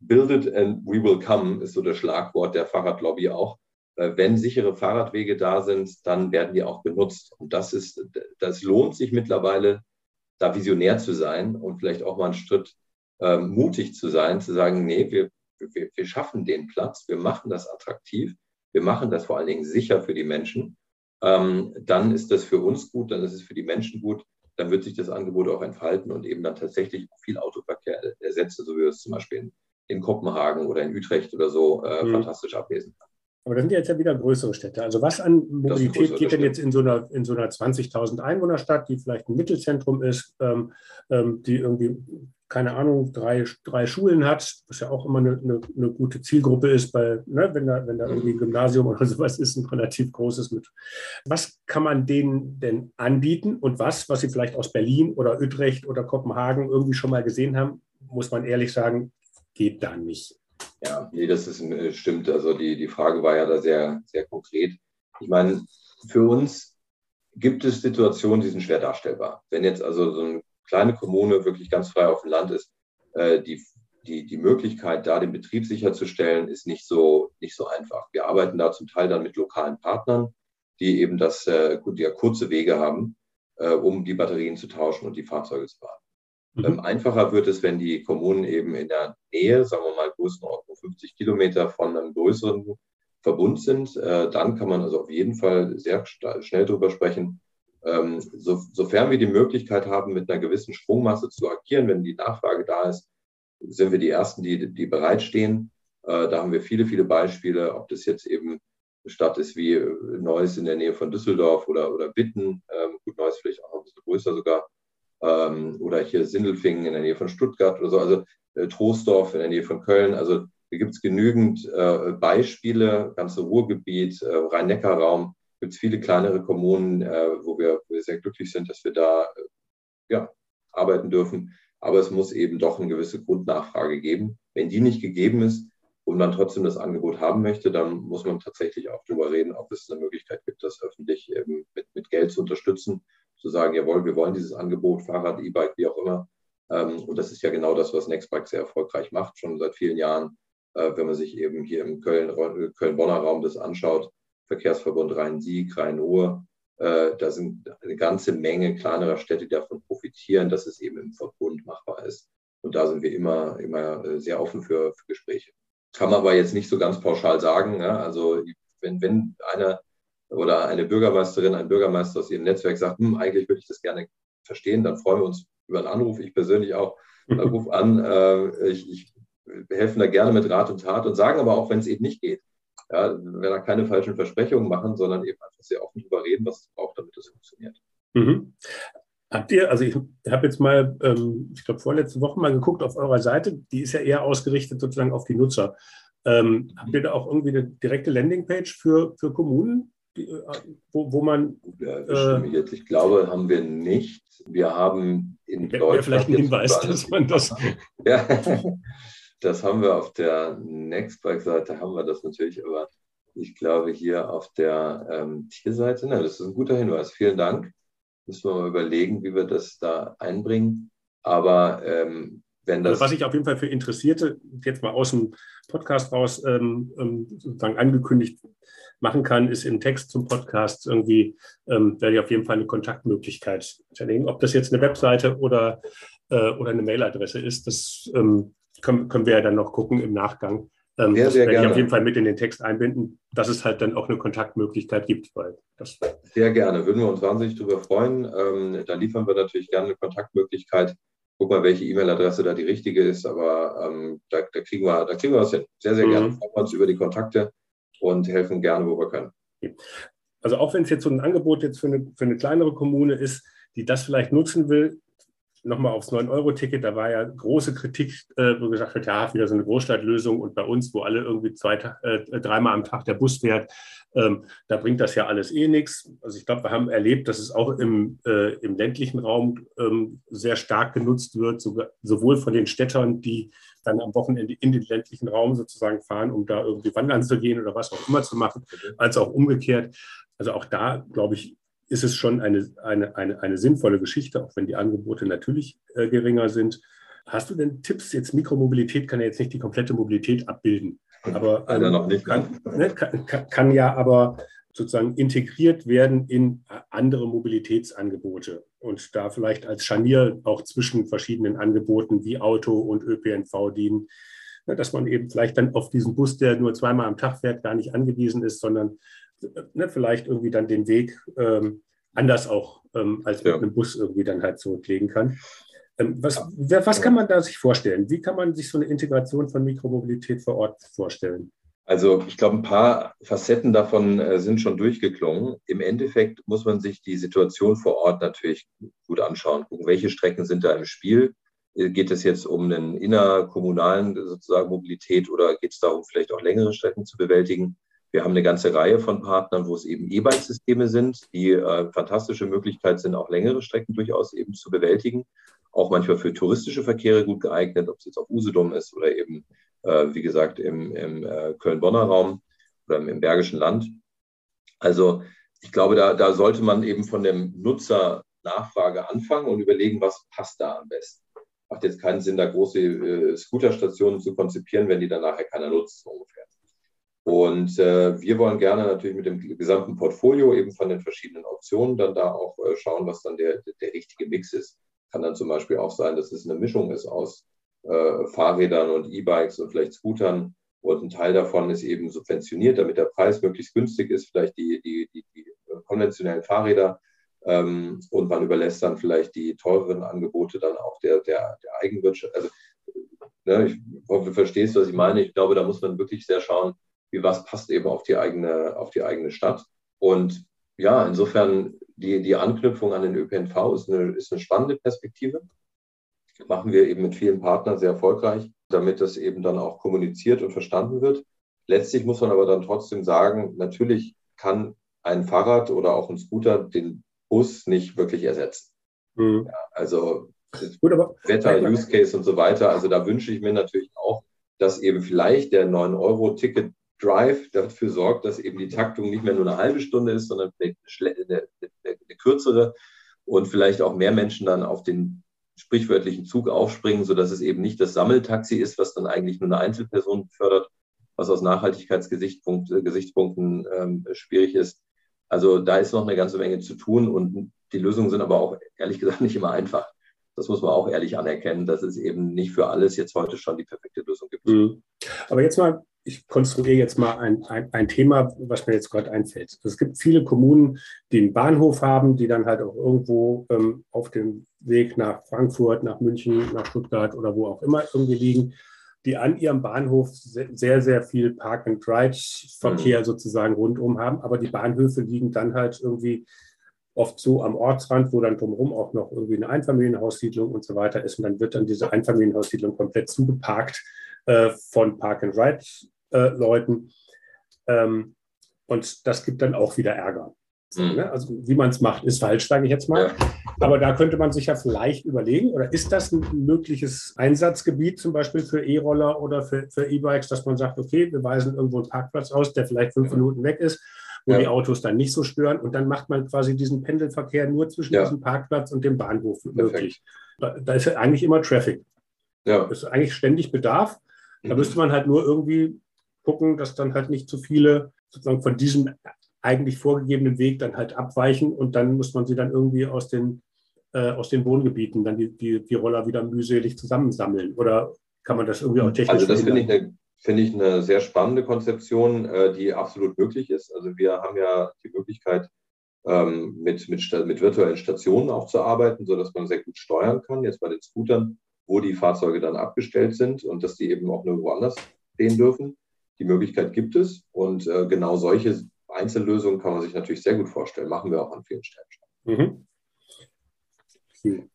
Build it and we will come ist so das Schlagwort der Fahrradlobby auch. Wenn sichere Fahrradwege da sind, dann werden die auch benutzt. Und das ist, das lohnt sich mittlerweile, da visionär zu sein und vielleicht auch mal einen Schritt äh, mutig zu sein, zu sagen, nee, wir, wir, wir schaffen den Platz, wir machen das attraktiv, wir machen das vor allen Dingen sicher für die Menschen. Ähm, dann ist das für uns gut, dann ist es für die Menschen gut, dann wird sich das Angebot auch entfalten und eben dann tatsächlich viel Autoverkehr ersetzen, so wie wir es zum Beispiel in, in Kopenhagen oder in Utrecht oder so äh, mhm. fantastisch ablesen kann. Aber das sind ja jetzt ja wieder größere Städte. Also was an Mobilität geht denn jetzt in so einer, in so einer 20.000 Einwohnerstadt, die vielleicht ein Mittelzentrum ist, ähm, ähm, die irgendwie, keine Ahnung, drei, drei Schulen hat, was ja auch immer eine, eine, eine gute Zielgruppe ist, bei, ne, wenn, da, wenn da irgendwie ein Gymnasium oder sowas ist, ein relativ großes mit. Was kann man denen denn anbieten und was, was sie vielleicht aus Berlin oder Utrecht oder Kopenhagen irgendwie schon mal gesehen haben, muss man ehrlich sagen, geht da nicht. Ja, nee, das ist, äh, stimmt. Also die, die Frage war ja da sehr, sehr konkret. Ich meine, für uns gibt es Situationen, die sind schwer darstellbar. Wenn jetzt also so eine kleine Kommune wirklich ganz frei auf dem Land ist, äh, die, die, die Möglichkeit, da den Betrieb sicherzustellen, ist nicht so, nicht so einfach. Wir arbeiten da zum Teil dann mit lokalen Partnern, die eben das, äh, die ja kurze Wege haben, äh, um die Batterien zu tauschen und die Fahrzeuge zu fahren. Mhm. Ähm, einfacher wird es, wenn die Kommunen eben in der Nähe, sagen wir mal Größenordnung 50 Kilometer von einem größeren Verbund sind. Äh, dann kann man also auf jeden Fall sehr schnell darüber sprechen. Ähm, so, sofern wir die Möglichkeit haben, mit einer gewissen Sprungmasse zu agieren, wenn die Nachfrage da ist, sind wir die Ersten, die, die bereitstehen. Äh, da haben wir viele, viele Beispiele, ob das jetzt eben eine Stadt ist wie Neuss in der Nähe von Düsseldorf oder, oder Witten, ähm, gut, Neuss vielleicht auch ein bisschen größer sogar, ähm, oder hier Sindelfingen in der Nähe von Stuttgart oder so, also äh, Troisdorf in der Nähe von Köln. Also da gibt es genügend äh, Beispiele, ganze Ruhrgebiet, äh, Rhein-Neckar-Raum, gibt es viele kleinere Kommunen, äh, wo, wir, wo, wir, sehr glücklich sind, dass wir da äh, ja, arbeiten dürfen. Aber es muss eben doch eine gewisse Grundnachfrage geben. Wenn die nicht gegeben ist und man trotzdem das Angebot haben möchte, dann muss man tatsächlich auch darüber reden, ob es eine Möglichkeit gibt, das öffentlich mit, mit Geld zu unterstützen zu sagen, jawohl, wir wollen dieses Angebot, Fahrrad, E-Bike, wie auch immer. Ähm, und das ist ja genau das, was Nextbike sehr erfolgreich macht, schon seit vielen Jahren. Äh, wenn man sich eben hier im Köln, Köln-Bonner Raum das anschaut, Verkehrsverbund Rhein-Sieg, Rhein-Ruhr, äh, da sind eine ganze Menge kleinerer Städte, die davon profitieren, dass es eben im Verbund machbar ist. Und da sind wir immer, immer äh, sehr offen für, für Gespräche. Kann man aber jetzt nicht so ganz pauschal sagen. Ja? Also wenn, wenn einer oder eine Bürgermeisterin, ein Bürgermeister aus ihrem Netzwerk sagt, hm, eigentlich würde ich das gerne verstehen, dann freuen wir uns über einen Anruf. Ich persönlich auch. Ruf an. Äh, ich, ich helfen da gerne mit Rat und Tat und sagen aber auch, wenn es eben nicht geht. Ja, wenn da keine falschen Versprechungen machen, sondern eben einfach sehr offen darüber reden, was es braucht, damit es funktioniert. Mhm. Habt ihr, also ich habe jetzt mal, ähm, ich glaube, vorletzte Woche mal geguckt auf eurer Seite, die ist ja eher ausgerichtet sozusagen auf die Nutzer. Ähm, habt ihr da auch irgendwie eine direkte Landingpage für, für Kommunen? Äh, wo, wo man. Äh, jetzt. Ich glaube, haben wir nicht. Wir haben in ja, Deutschland. vielleicht ein Hinweis, dass man das. ja, das haben wir auf der Nextbike-Seite, haben wir das natürlich, aber ich glaube hier auf der ähm, Tierseite, na, das ist ein guter Hinweis. Vielen Dank. Müssen wir mal überlegen, wie wir das da einbringen. Aber ähm, wenn das. Also was ich auf jeden Fall für Interessierte jetzt mal aus dem Podcast raus ähm, ähm sozusagen angekündigt machen kann, ist im Text zum Podcast irgendwie, ähm, werde ich auf jeden Fall eine Kontaktmöglichkeit hinterlegen. Ob das jetzt eine Webseite oder, äh, oder eine Mailadresse ist, das ähm, können, können wir ja dann noch gucken im Nachgang. Ähm, sehr, das sehr werde gerne. ich auf jeden Fall mit in den Text einbinden, dass es halt dann auch eine Kontaktmöglichkeit gibt. Weil das sehr gerne, würden wir uns wahnsinnig darüber freuen. Ähm, da liefern wir natürlich gerne eine Kontaktmöglichkeit. Guck mal, welche E-Mail-Adresse da die richtige ist, aber ähm, da, da, kriegen wir, da kriegen wir was hin. Sehr, sehr mhm. gerne. Freuen wir uns über die Kontakte und helfen gerne, wo wir können. Also auch wenn es jetzt so ein Angebot jetzt für eine, für eine kleinere Kommune ist, die das vielleicht nutzen will, nochmal aufs 9-Euro-Ticket, da war ja große Kritik, äh, wo gesagt wird, ja, wieder so eine Großstadtlösung und bei uns, wo alle irgendwie zwei, äh, dreimal am Tag der Bus fährt, ähm, da bringt das ja alles eh nichts. Also ich glaube, wir haben erlebt, dass es auch im, äh, im ländlichen Raum ähm, sehr stark genutzt wird, sogar, sowohl von den Städtern, die dann am Wochenende in den ländlichen Raum sozusagen fahren, um da irgendwie wandern zu gehen oder was auch immer zu machen, als auch umgekehrt. Also auch da, glaube ich, ist es schon eine, eine, eine, eine sinnvolle Geschichte, auch wenn die Angebote natürlich äh, geringer sind. Hast du denn Tipps? Jetzt Mikromobilität kann ja jetzt nicht die komplette Mobilität abbilden. Aber ähm, noch nicht. Kann, ne, kann, kann, ja aber sozusagen integriert werden in andere Mobilitätsangebote und da vielleicht als Scharnier auch zwischen verschiedenen Angeboten wie Auto und ÖPNV dienen, ne, dass man eben vielleicht dann auf diesen Bus, der nur zweimal am Tag fährt, gar nicht angewiesen ist, sondern ne, vielleicht irgendwie dann den Weg ähm, anders auch ähm, als mit ja. einem Bus irgendwie dann halt zurücklegen kann. Ähm, was, was kann man da sich vorstellen? Wie kann man sich so eine Integration von Mikromobilität vor Ort vorstellen? Also ich glaube, ein paar Facetten davon äh, sind schon durchgeklungen. Im Endeffekt muss man sich die Situation vor Ort natürlich gut anschauen, gucken, welche Strecken sind da im Spiel. Äh, geht es jetzt um einen innerkommunalen sozusagen Mobilität oder geht es darum, vielleicht auch längere Strecken zu bewältigen? Wir haben eine ganze Reihe von Partnern, wo es eben E-Bike-Systeme sind, die äh, fantastische Möglichkeit sind, auch längere Strecken durchaus eben zu bewältigen. Auch manchmal für touristische Verkehre gut geeignet, ob es jetzt auf Usedom ist oder eben äh, wie gesagt, im, im äh, Köln-Bonner Raum oder im, im Bergischen Land. Also ich glaube, da, da sollte man eben von dem Nutzer Nachfrage anfangen und überlegen, was passt da am besten. Macht jetzt keinen Sinn, da große äh, Scooterstationen zu konzipieren, wenn die dann nachher keiner nutzt, ungefähr. Und äh, wir wollen gerne natürlich mit dem gesamten Portfolio eben von den verschiedenen Optionen dann da auch äh, schauen, was dann der, der richtige Mix ist. Kann dann zum Beispiel auch sein, dass es eine Mischung ist aus äh, Fahrrädern und E-Bikes und vielleicht Scootern. Und ein Teil davon ist eben subventioniert, damit der Preis möglichst günstig ist, vielleicht die, die, die, die konventionellen Fahrräder. Ähm, und man überlässt dann vielleicht die teureren Angebote dann auch der, der, der Eigenwirtschaft. Also, ne, ich hoffe, du verstehst, was ich meine. Ich glaube, da muss man wirklich sehr schauen, wie was passt eben auf die eigene, auf die eigene Stadt. Und ja, insofern die, die Anknüpfung an den ÖPNV ist eine, ist eine spannende Perspektive machen wir eben mit vielen Partnern sehr erfolgreich, damit das eben dann auch kommuniziert und verstanden wird. Letztlich muss man aber dann trotzdem sagen, natürlich kann ein Fahrrad oder auch ein Scooter den Bus nicht wirklich ersetzen. Mhm. Ja, also Gut, Wetter, Use Case und so weiter. Also da wünsche ich mir natürlich auch, dass eben vielleicht der 9-Euro-Ticket Drive dafür sorgt, dass eben die Taktung nicht mehr nur eine halbe Stunde ist, sondern eine, eine, eine kürzere und vielleicht auch mehr Menschen dann auf den sprichwörtlichen Zug aufspringen, sodass es eben nicht das Sammeltaxi ist, was dann eigentlich nur eine Einzelperson fördert, was aus Nachhaltigkeitsgesichtspunkten äh, ähm, schwierig ist. Also da ist noch eine ganze Menge zu tun und die Lösungen sind aber auch ehrlich gesagt nicht immer einfach. Das muss man auch ehrlich anerkennen, dass es eben nicht für alles jetzt heute schon die perfekte Lösung gibt. Mhm. Aber jetzt mal ich konstruiere jetzt mal ein, ein, ein Thema, was mir jetzt gerade einfällt. Es gibt viele Kommunen, die einen Bahnhof haben, die dann halt auch irgendwo ähm, auf dem Weg nach Frankfurt, nach München, nach Stuttgart oder wo auch immer irgendwie liegen, die an ihrem Bahnhof sehr, sehr viel Park-and-Ride-Verkehr mhm. sozusagen rundum haben. Aber die Bahnhöfe liegen dann halt irgendwie oft so am Ortsrand, wo dann drumherum auch noch irgendwie eine Einfamilienhaussiedlung und so weiter ist. Und dann wird dann diese Einfamilienhaussiedlung komplett zugeparkt äh, von Park-and-Ride-Leuten. Äh, ähm, und das gibt dann auch wieder Ärger. Mhm. Ne? Also wie man es macht, ist falsch, sage ich jetzt mal. Ja. Aber da könnte man sich ja vielleicht überlegen, oder ist das ein mögliches Einsatzgebiet zum Beispiel für E-Roller oder für, für E-Bikes, dass man sagt, okay, wir weisen irgendwo einen Parkplatz aus, der vielleicht fünf ja. Minuten weg ist, wo ja. die Autos dann nicht so stören. Und dann macht man quasi diesen Pendelverkehr nur zwischen diesem Parkplatz und dem Bahnhof Perfekt. möglich. Da, da, ist ja eigentlich immer Traffic. Ja. Das ist eigentlich ständig Bedarf. Da müsste man halt nur irgendwie gucken, dass dann halt nicht zu viele sozusagen von diesem eigentlich vorgegebenen Weg dann halt abweichen und dann muss man sie dann irgendwie aus den, äh, aus den Wohngebieten dann die, die, die Roller wieder mühselig zusammensammeln. Oder kann man das irgendwie auch technisch Also das finde ich eine finde ich eine sehr spannende Konzeption, äh, die absolut möglich ist. Also wir haben ja die Möglichkeit, ähm, mit, mit, mit virtuellen Stationen auch zu arbeiten, sodass man sehr gut steuern kann. Jetzt bei den Scootern wo die Fahrzeuge dann abgestellt sind und dass die eben auch nirgendwo anders stehen dürfen. Die Möglichkeit gibt es und äh, genau solche Einzellösungen kann man sich natürlich sehr gut vorstellen. Machen wir auch an vielen Stellen schon. Mhm.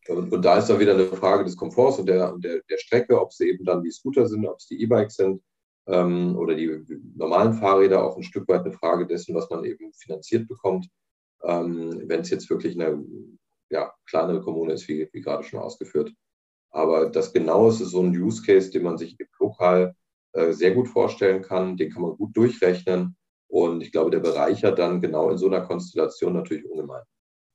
Und, und, da ist dann wieder eine Frage des Komforts und der, der, der Strecke, ob es eben dann die Scooter sind, ob es die E-Bikes sind ähm, oder die normalen Fahrräder, auch ein Stück weit eine Frage dessen, was man eben finanziert bekommt. Ähm, Wenn es jetzt wirklich eine ja, kleinere Kommune ist, wie, wie gerade schon ausgeführt, aber das genau ist so ein Use Case, den man sich lokal äh, sehr gut vorstellen kann. Den kann man gut durchrechnen. Und ich glaube, der bereichert dann genau in so einer Konstellation natürlich ungemein.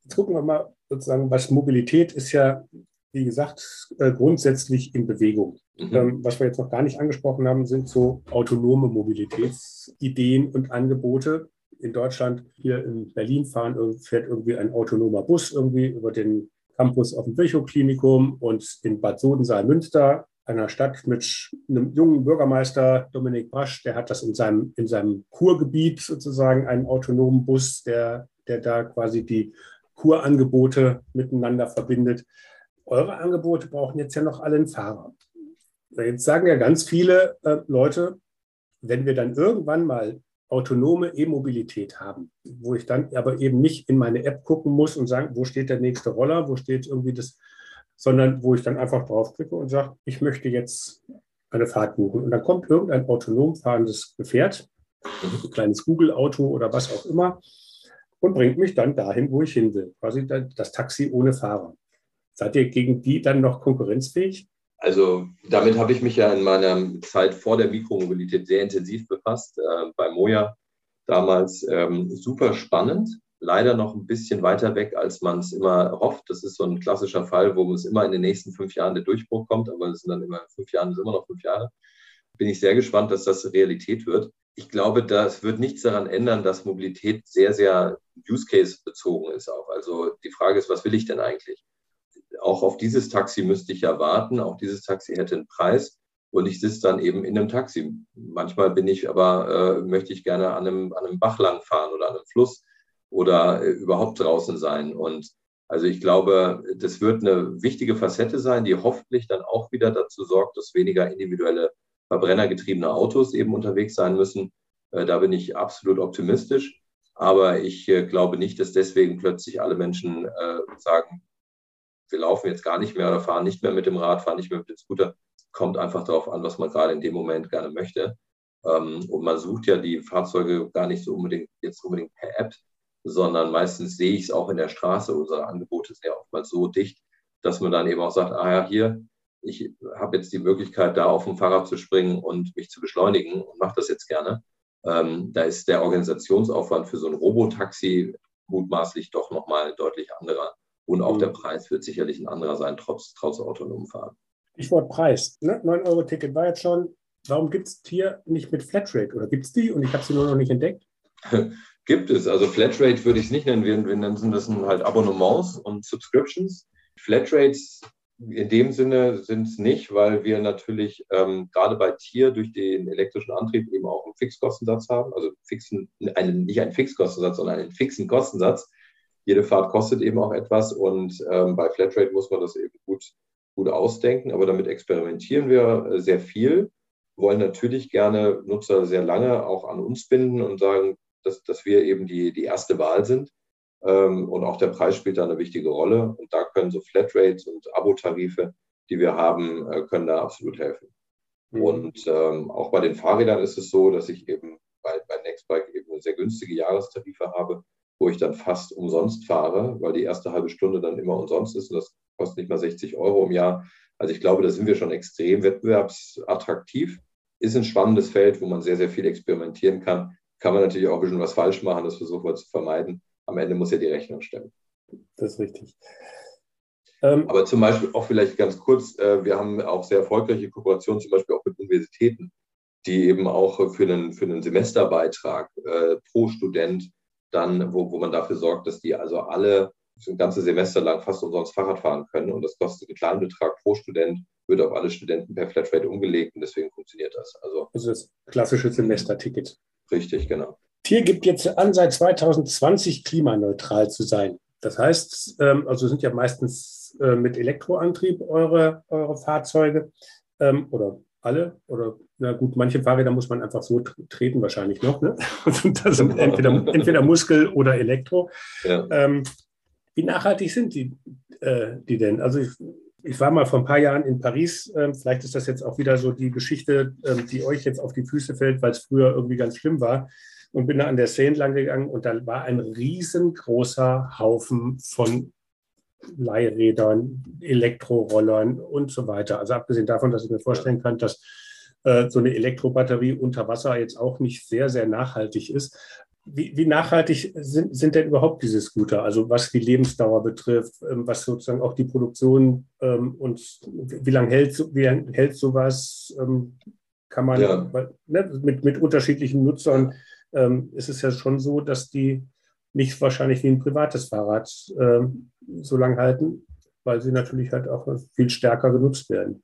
Jetzt gucken wir mal sozusagen, was Mobilität ist ja, wie gesagt, äh, grundsätzlich in Bewegung. Mhm. Ähm, was wir jetzt noch gar nicht angesprochen haben, sind so autonome Mobilitätsideen und Angebote. In Deutschland, hier in Berlin fahren, fährt irgendwie ein autonomer Bus irgendwie über den Campus auf dem Virchow-Klinikum und in Bad Sodensaal-Münster, einer Stadt mit einem jungen Bürgermeister, Dominik Brasch, der hat das in seinem, in seinem Kurgebiet sozusagen, einen autonomen Bus, der, der da quasi die Kurangebote miteinander verbindet. Eure Angebote brauchen jetzt ja noch alle einen Fahrer. Jetzt sagen ja ganz viele äh, Leute, wenn wir dann irgendwann mal autonome E-Mobilität haben, wo ich dann aber eben nicht in meine App gucken muss und sagen, wo steht der nächste Roller, wo steht irgendwie das, sondern wo ich dann einfach draufklicke und sage, ich möchte jetzt eine Fahrt buchen. Und dann kommt irgendein autonom fahrendes Gefährt, ein kleines Google-Auto oder was auch immer, und bringt mich dann dahin, wo ich hin will. Quasi das Taxi ohne Fahrer. Seid ihr gegen die dann noch konkurrenzfähig? Also damit habe ich mich ja in meiner Zeit vor der Mikromobilität sehr intensiv befasst, äh, bei Moja damals. Ähm, super spannend, leider noch ein bisschen weiter weg, als man es immer hofft. Das ist so ein klassischer Fall, wo es immer in den nächsten fünf Jahren der Durchbruch kommt, aber es sind dann immer fünf Jahre, es sind immer noch fünf Jahre. Bin ich sehr gespannt, dass das Realität wird. Ich glaube, das wird nichts daran ändern, dass Mobilität sehr, sehr Use Case bezogen ist auch. Also die Frage ist, was will ich denn eigentlich? auch auf dieses Taxi müsste ich ja warten. Auch dieses Taxi hätte einen Preis und ich sitze dann eben in einem Taxi. Manchmal bin ich aber, äh, möchte ich gerne an einem, an einem Bach lang fahren oder an einem Fluss oder äh, überhaupt draußen sein. Und also ich glaube, das wird eine wichtige Facette sein, die hoffentlich dann auch wieder dazu sorgt, dass weniger individuelle verbrennergetriebene Autos eben unterwegs sein müssen. Äh, da bin ich absolut optimistisch. Aber ich äh, glaube nicht, dass deswegen plötzlich alle Menschen sagen, wir laufen jetzt gar nicht mehr oder fahren nicht mehr mit dem Rad, fahren nicht mehr mit dem Scooter. Kommt einfach darauf an, was man gerade in dem Moment gerne möchte. Ähm, und man sucht ja die Fahrzeuge gar nicht so unbedingt jetzt unbedingt per App, sondern meistens sehe ich es auch in der Straße. Unsere Angebote sind ja oftmals so dicht, dass man dann eben auch sagt, ah ja, hier, ich habe jetzt die Möglichkeit, da auf dem Fahrrad zu springen und mich zu beschleunigen und mache das jetzt gerne. Ähm, da ist der Organisationsaufwand für so ein Robotaxi mutmaßlich doch nochmal deutlich anderer. Und auch mhm. der Preis wird sicherlich ein anderer sein, trotz, trotz autonomem Fahren. Stichwort Preis. Ne? 9-Euro-Ticket war jetzt schon. Warum gibt es hier nicht mit Flatrate? Oder gibt es die und ich habe sie nur noch nicht entdeckt? gibt es. Also Flatrate würde ich es nicht nennen. Wir, wir nennen das halt Abonnements und Subscriptions. Flatrates in dem Sinne sind es nicht, weil wir natürlich ähm, gerade bei Tier durch den elektrischen Antrieb eben auch einen Fixkostensatz haben. Also fixen, einen, nicht einen Fixkostensatz, sondern einen fixen Kostensatz jede Fahrt kostet eben auch etwas und ähm, bei Flatrate muss man das eben gut, gut ausdenken. Aber damit experimentieren wir äh, sehr viel, wollen natürlich gerne Nutzer sehr lange auch an uns binden und sagen, dass, dass wir eben die, die erste Wahl sind. Ähm, und auch der Preis spielt da eine wichtige Rolle. Und da können so Flatrates und Abo-Tarife, die wir haben, äh, können da absolut helfen. Mhm. Und ähm, auch bei den Fahrrädern ist es so, dass ich eben bei, bei Nextbike eben eine sehr günstige Jahrestarife habe wo ich dann fast umsonst fahre, weil die erste halbe Stunde dann immer umsonst ist und das kostet nicht mal 60 Euro im Jahr. Also ich glaube, da sind wir schon extrem wettbewerbsattraktiv. Ist ein spannendes Feld, wo man sehr, sehr viel experimentieren kann. Kann man natürlich auch ein bisschen was falsch machen, das versuchen wir zu vermeiden. Am Ende muss ja die Rechnung stimmen. Das ist richtig. Ähm, Aber zum Beispiel auch vielleicht ganz kurz, äh, wir haben auch sehr erfolgreiche Kooperationen, zum Beispiel auch mit Universitäten, die eben auch für einen, für einen Semesterbeitrag äh, pro Student dann, wo, wo man dafür sorgt, dass die also alle ein ganzes Semester lang fast umsonst Fahrrad fahren können. Und das kostet einen kleinen Betrag pro Student, wird auf alle Studenten per Flatrate umgelegt und deswegen funktioniert das. Also, also das klassische Semesterticket. Richtig, genau. Tier gibt jetzt an, seit 2020 klimaneutral zu sein. Das heißt, ähm, also sind ja meistens äh, mit Elektroantrieb eure, eure Fahrzeuge ähm, oder alle oder na gut, manche Fahrräder muss man einfach so treten wahrscheinlich noch. Ne? Das sind entweder, entweder Muskel oder Elektro. Ja. Ähm, wie nachhaltig sind die, äh, die denn? Also ich, ich, war mal vor ein paar Jahren in Paris. Ähm, vielleicht ist das jetzt auch wieder so die Geschichte, ähm, die euch jetzt auf die Füße fällt, weil es früher irgendwie ganz schlimm war. Und bin da an der Seine lang gegangen und da war ein riesengroßer Haufen von Leihrädern, Elektrorollern und so weiter. Also abgesehen davon, dass ich mir vorstellen kann, dass äh, so eine Elektrobatterie unter Wasser jetzt auch nicht sehr, sehr nachhaltig ist. Wie, wie nachhaltig sind, sind, denn überhaupt diese Scooter? Also was die Lebensdauer betrifft, ähm, was sozusagen auch die Produktion ähm, und wie lange hält, wie hält sowas? Ähm, kann man ja. ne, mit, mit unterschiedlichen Nutzern ähm, ist es ja schon so, dass die nicht wahrscheinlich wie ein privates Fahrrad ähm, so lang halten, weil sie natürlich halt auch viel stärker genutzt werden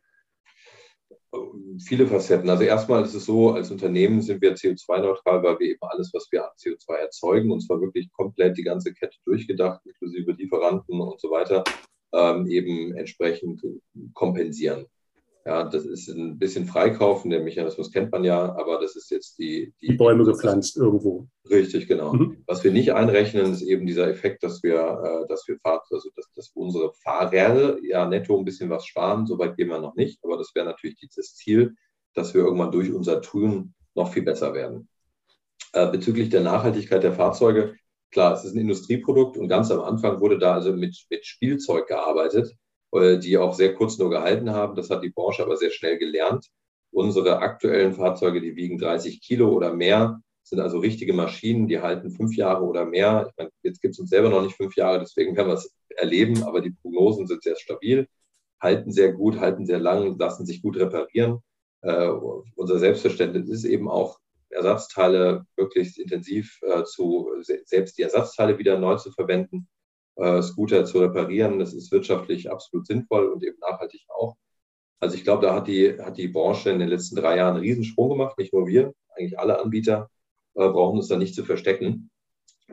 viele Facetten. Also erstmal ist es so, als Unternehmen sind wir CO2-neutral, weil wir eben alles, was wir an CO2 erzeugen, und zwar wirklich komplett die ganze Kette durchgedacht, inklusive Lieferanten und so weiter, ähm, eben entsprechend kompensieren. Ja, das ist ein bisschen freikaufen, den Mechanismus kennt man ja, aber das ist jetzt die. Die, die Bäume gepflanzt irgendwo. Richtig, genau. Mhm. Was wir nicht einrechnen, ist eben dieser Effekt, dass wir, äh, dass wir Fahr also dass, dass unsere Fahrer ja netto ein bisschen was sparen. Soweit gehen wir noch nicht, aber das wäre natürlich das Ziel, dass wir irgendwann durch unser Tun noch viel besser werden. Äh, bezüglich der Nachhaltigkeit der Fahrzeuge, klar, es ist ein Industrieprodukt und ganz am Anfang wurde da also mit, mit Spielzeug gearbeitet die auch sehr kurz nur gehalten haben. Das hat die Branche aber sehr schnell gelernt. Unsere aktuellen Fahrzeuge, die wiegen 30 Kilo oder mehr, sind also richtige Maschinen, die halten fünf Jahre oder mehr. Ich meine, jetzt gibt es uns selber noch nicht fünf Jahre, deswegen werden wir es erleben, aber die Prognosen sind sehr stabil, halten sehr gut, halten sehr lang, lassen sich gut reparieren. Äh, unser Selbstverständnis ist eben auch, Ersatzteile möglichst intensiv äh, zu, selbst die Ersatzteile wieder neu zu verwenden äh, Scooter zu reparieren. Das ist wirtschaftlich absolut sinnvoll und eben nachhaltig auch. Also ich glaube, da hat die, hat die Branche in den letzten drei Jahren einen Riesensprung gemacht. Nicht nur wir, eigentlich alle Anbieter äh, brauchen uns da nicht zu verstecken.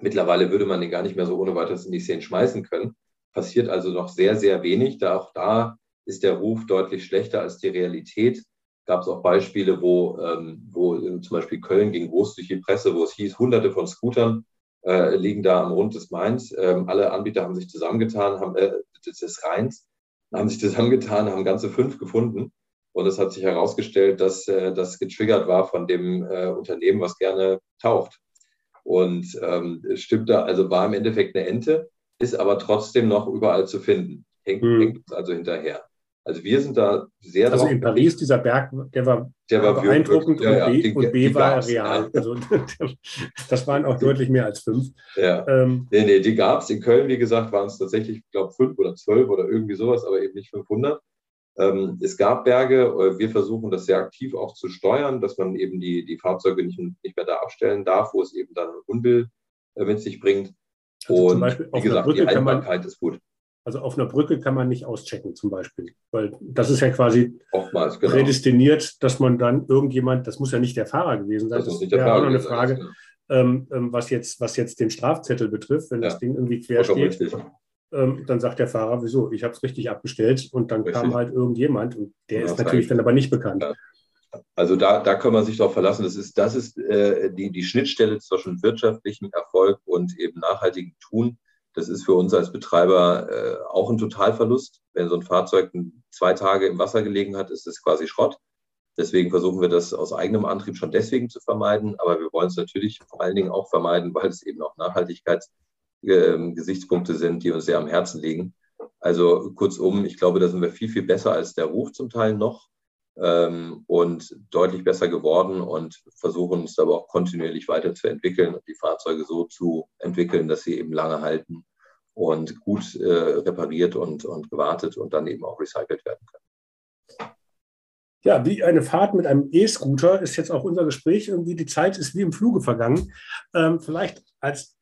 Mittlerweile würde man den gar nicht mehr so ohne weiteres in die Szene schmeißen können. Passiert also noch sehr, sehr wenig. Da auch da ist der Ruf deutlich schlechter als die Realität. Gab es auch Beispiele, wo, ähm, wo zum Beispiel Köln ging groß durch die Presse, wo es hieß, hunderte von Scootern äh, liegen da am Rund des Mains. Ähm, alle Anbieter haben sich zusammengetan, haben, äh, des Rheins, haben sich zusammengetan, haben ganze fünf gefunden. Und es hat sich herausgestellt, dass äh, das getriggert war von dem äh, Unternehmen, was gerne taucht. Und ähm, es stimmt da, also war im Endeffekt eine Ente, ist aber trotzdem noch überall zu finden. Hängt, hm. hängt uns also hinterher. Also wir sind da sehr. Also in Paris, dieser Berg, der war, der war beeindruckend wirklich, und, B, ja, und B war real. Also, das waren auch deutlich mehr als fünf. Ja. Ähm, nee, nee, die gab es. In Köln, wie gesagt, waren es tatsächlich, ich glaube, fünf oder zwölf oder irgendwie sowas, aber eben nicht 500. Ähm, es gab Berge. Äh, wir versuchen das sehr aktiv auch zu steuern, dass man eben die, die Fahrzeuge nicht, nicht mehr da abstellen darf, wo es eben dann Unbill äh, mit sich bringt. Also und wie gesagt, die Haltbarkeit ist gut. Also auf einer Brücke kann man nicht auschecken zum Beispiel, weil das ist ja quasi Oftmals, genau. prädestiniert, dass man dann irgendjemand, das muss ja nicht der Fahrer gewesen sein, das, das wäre auch noch eine Frage, sein, ähm, ähm, was, jetzt, was jetzt den Strafzettel betrifft, wenn ja. das Ding irgendwie quer steht, ähm, dann sagt der Fahrer, wieso, ich habe es richtig abgestellt und dann richtig. kam halt irgendjemand und der ja, ist natürlich dann aber nicht bekannt. Ja. Also da, da kann man sich darauf verlassen. Das ist, das ist äh, die, die Schnittstelle zwischen wirtschaftlichem Erfolg und eben nachhaltigem Tun. Das ist für uns als Betreiber äh, auch ein Totalverlust. Wenn so ein Fahrzeug zwei Tage im Wasser gelegen hat, ist es quasi Schrott. Deswegen versuchen wir das aus eigenem Antrieb schon deswegen zu vermeiden. Aber wir wollen es natürlich vor allen Dingen auch vermeiden, weil es eben auch Nachhaltigkeitsgesichtspunkte äh, sind, die uns sehr am Herzen liegen. Also kurzum, ich glaube, da sind wir viel, viel besser als der Ruf zum Teil noch ähm, und deutlich besser geworden und versuchen uns aber auch kontinuierlich weiterzuentwickeln und die Fahrzeuge so zu entwickeln, dass sie eben lange halten und gut äh, repariert und, und gewartet und dann eben auch recycelt werden können. Ja, wie eine Fahrt mit einem E-Scooter ist jetzt auch unser Gespräch. Irgendwie die Zeit ist wie im Fluge vergangen. Ähm, vielleicht als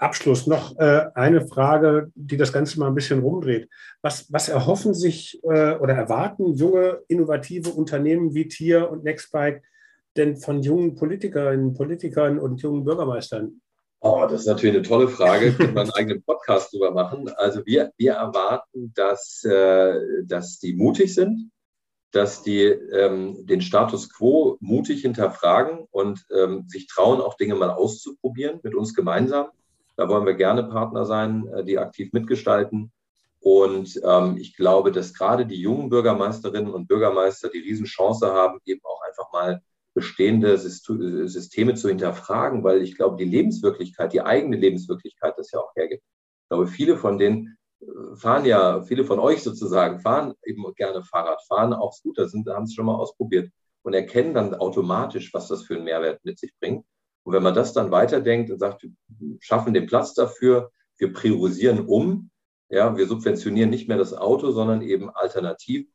Abschluss noch äh, eine Frage, die das Ganze mal ein bisschen rumdreht. Was, was erhoffen sich äh, oder erwarten junge, innovative Unternehmen wie Tier und Nextbike denn von jungen Politikerinnen, Politikern und jungen Bürgermeistern? Oh, das ist natürlich eine tolle Frage. Können wir einen eigenen Podcast drüber machen. Also wir, wir erwarten, dass, äh, dass die mutig sind, dass die ähm, den Status quo mutig hinterfragen und ähm, sich trauen, auch Dinge mal auszuprobieren mit uns gemeinsam da wollen wir gerne Partner sein, äh, die aktiv mitgestalten. Und ähm, ich glaube, dass gerade die jungen Bürgermeisterinnen und Bürgermeister die Riesenchance haben, eben auch einfach mal bestehende Systeme zu hinterfragen, weil ich glaube, die Lebenswirklichkeit, die eigene Lebenswirklichkeit das ja auch hergibt. Ich glaube, viele von denen äh, fahren ja, viele von euch sozusagen, fahren eben gerne Fahrrad, fahren auch Scooter, sind, haben es schon mal ausprobiert und erkennen dann automatisch, was das für einen Mehrwert mit sich bringt. Und wenn man das dann weiterdenkt und sagt, wir schaffen den Platz dafür, wir priorisieren um, ja, wir subventionieren nicht mehr das Auto, sondern eben alternativ.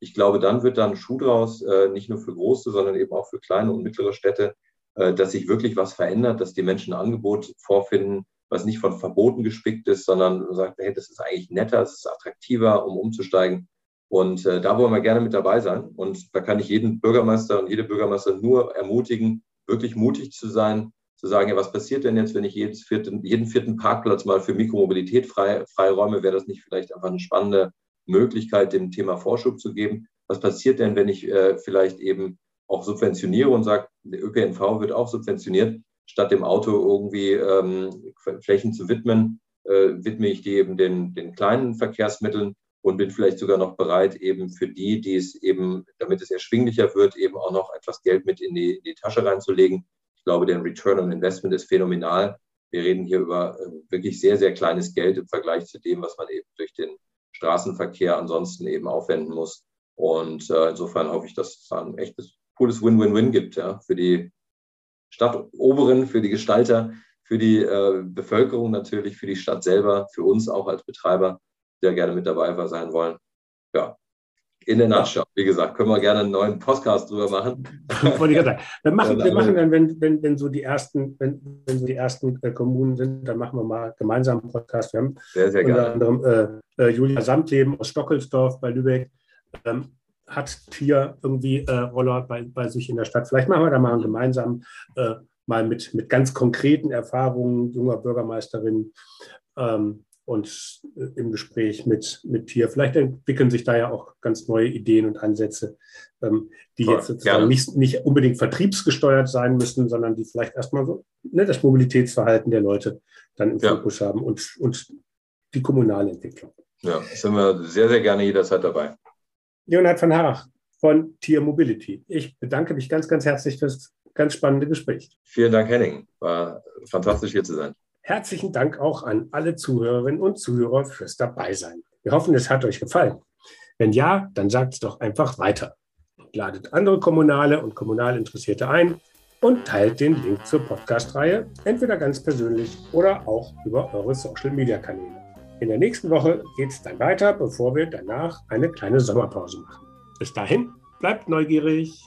Ich glaube, dann wird dann ein Schuh draus, äh, nicht nur für große, sondern eben auch für kleine und mittlere Städte, äh, dass sich wirklich was verändert, dass die Menschen ein Angebot vorfinden, was nicht von Verboten gespickt ist, sondern sagt, hey, das ist eigentlich netter, es ist attraktiver, um umzusteigen. Und äh, da wollen wir gerne mit dabei sein. Und da kann ich jeden Bürgermeister und jede Bürgermeister nur ermutigen, wirklich mutig zu sein, zu sagen, ja, was passiert denn jetzt, wenn ich jedes vierten, jeden vierten Parkplatz mal für Mikromobilität frei, freiräume? Wäre das nicht vielleicht einfach eine spannende Möglichkeit, dem Thema Vorschub zu geben? was passiert denn, wenn ich äh, vielleicht eben auch subventioniere und sage, der ÖPNV wird auch subventioniert, statt dem Auto irgendwie ähm, Flächen zu widmen, äh, widme ich die eben den, den kleinen Verkehrsmitteln und bin vielleicht sogar noch bereit, eben für die, die es eben, damit es erschwinglicher wird, eben auch noch etwas Geld mit in die, in die Tasche reinzulegen. Ich glaube, der Return on Investment ist phänomenal. Wir reden hier über äh, wirklich sehr, sehr kleines Geld im Vergleich zu dem, was man eben durch den Straßenverkehr ansonsten eben aufwenden muss. Und äh, insofern hoffe ich, dass es ein echtes, cooles Win-Win-Win gibt ja, für die Stadtoberen, für die Gestalter, für die äh, Bevölkerung natürlich, für die Stadt selber, für uns auch als Betreiber sehr gerne mit dabei sein wollen. Ja, in der Nutshell, wie gesagt, können wir gerne einen neuen Podcast drüber machen. Wollte ich sagen. Wir machen, wir machen dann, wenn, wenn, wenn so die ersten, wenn, wenn so die ersten äh, Kommunen sind, dann machen wir mal gemeinsam einen Podcast. Wir haben sehr, sehr unter gerne. anderem äh, äh, Julia Samtleben aus Stockelsdorf bei Lübeck. Ähm, hat hier irgendwie äh, Roller bei, bei sich in der Stadt. Vielleicht machen wir da mal einen gemeinsamen, äh, mal mit, mit ganz konkreten Erfahrungen junger Bürgermeisterin. Ähm, und äh, im Gespräch mit, mit Tier. Vielleicht entwickeln sich da ja auch ganz neue Ideen und Ansätze, ähm, die Voll, jetzt sozusagen nicht, nicht unbedingt vertriebsgesteuert sein müssen, sondern die vielleicht erstmal so ne, das Mobilitätsverhalten der Leute dann im ja. Fokus haben und, und die kommunale Entwicklung. Ja, sind wir sehr, sehr gerne jederzeit dabei. Leonhard van Harach von Tier Mobility. Ich bedanke mich ganz, ganz herzlich für das ganz spannende Gespräch. Vielen Dank, Henning. War fantastisch hier zu sein. Herzlichen Dank auch an alle Zuhörerinnen und Zuhörer fürs Dabeisein. Wir hoffen, es hat euch gefallen. Wenn ja, dann sagt es doch einfach weiter. Ladet andere Kommunale und kommunal Interessierte ein und teilt den Link zur Podcast-Reihe, entweder ganz persönlich oder auch über eure Social-Media-Kanäle. In der nächsten Woche geht es dann weiter, bevor wir danach eine kleine Sommerpause machen. Bis dahin, bleibt neugierig.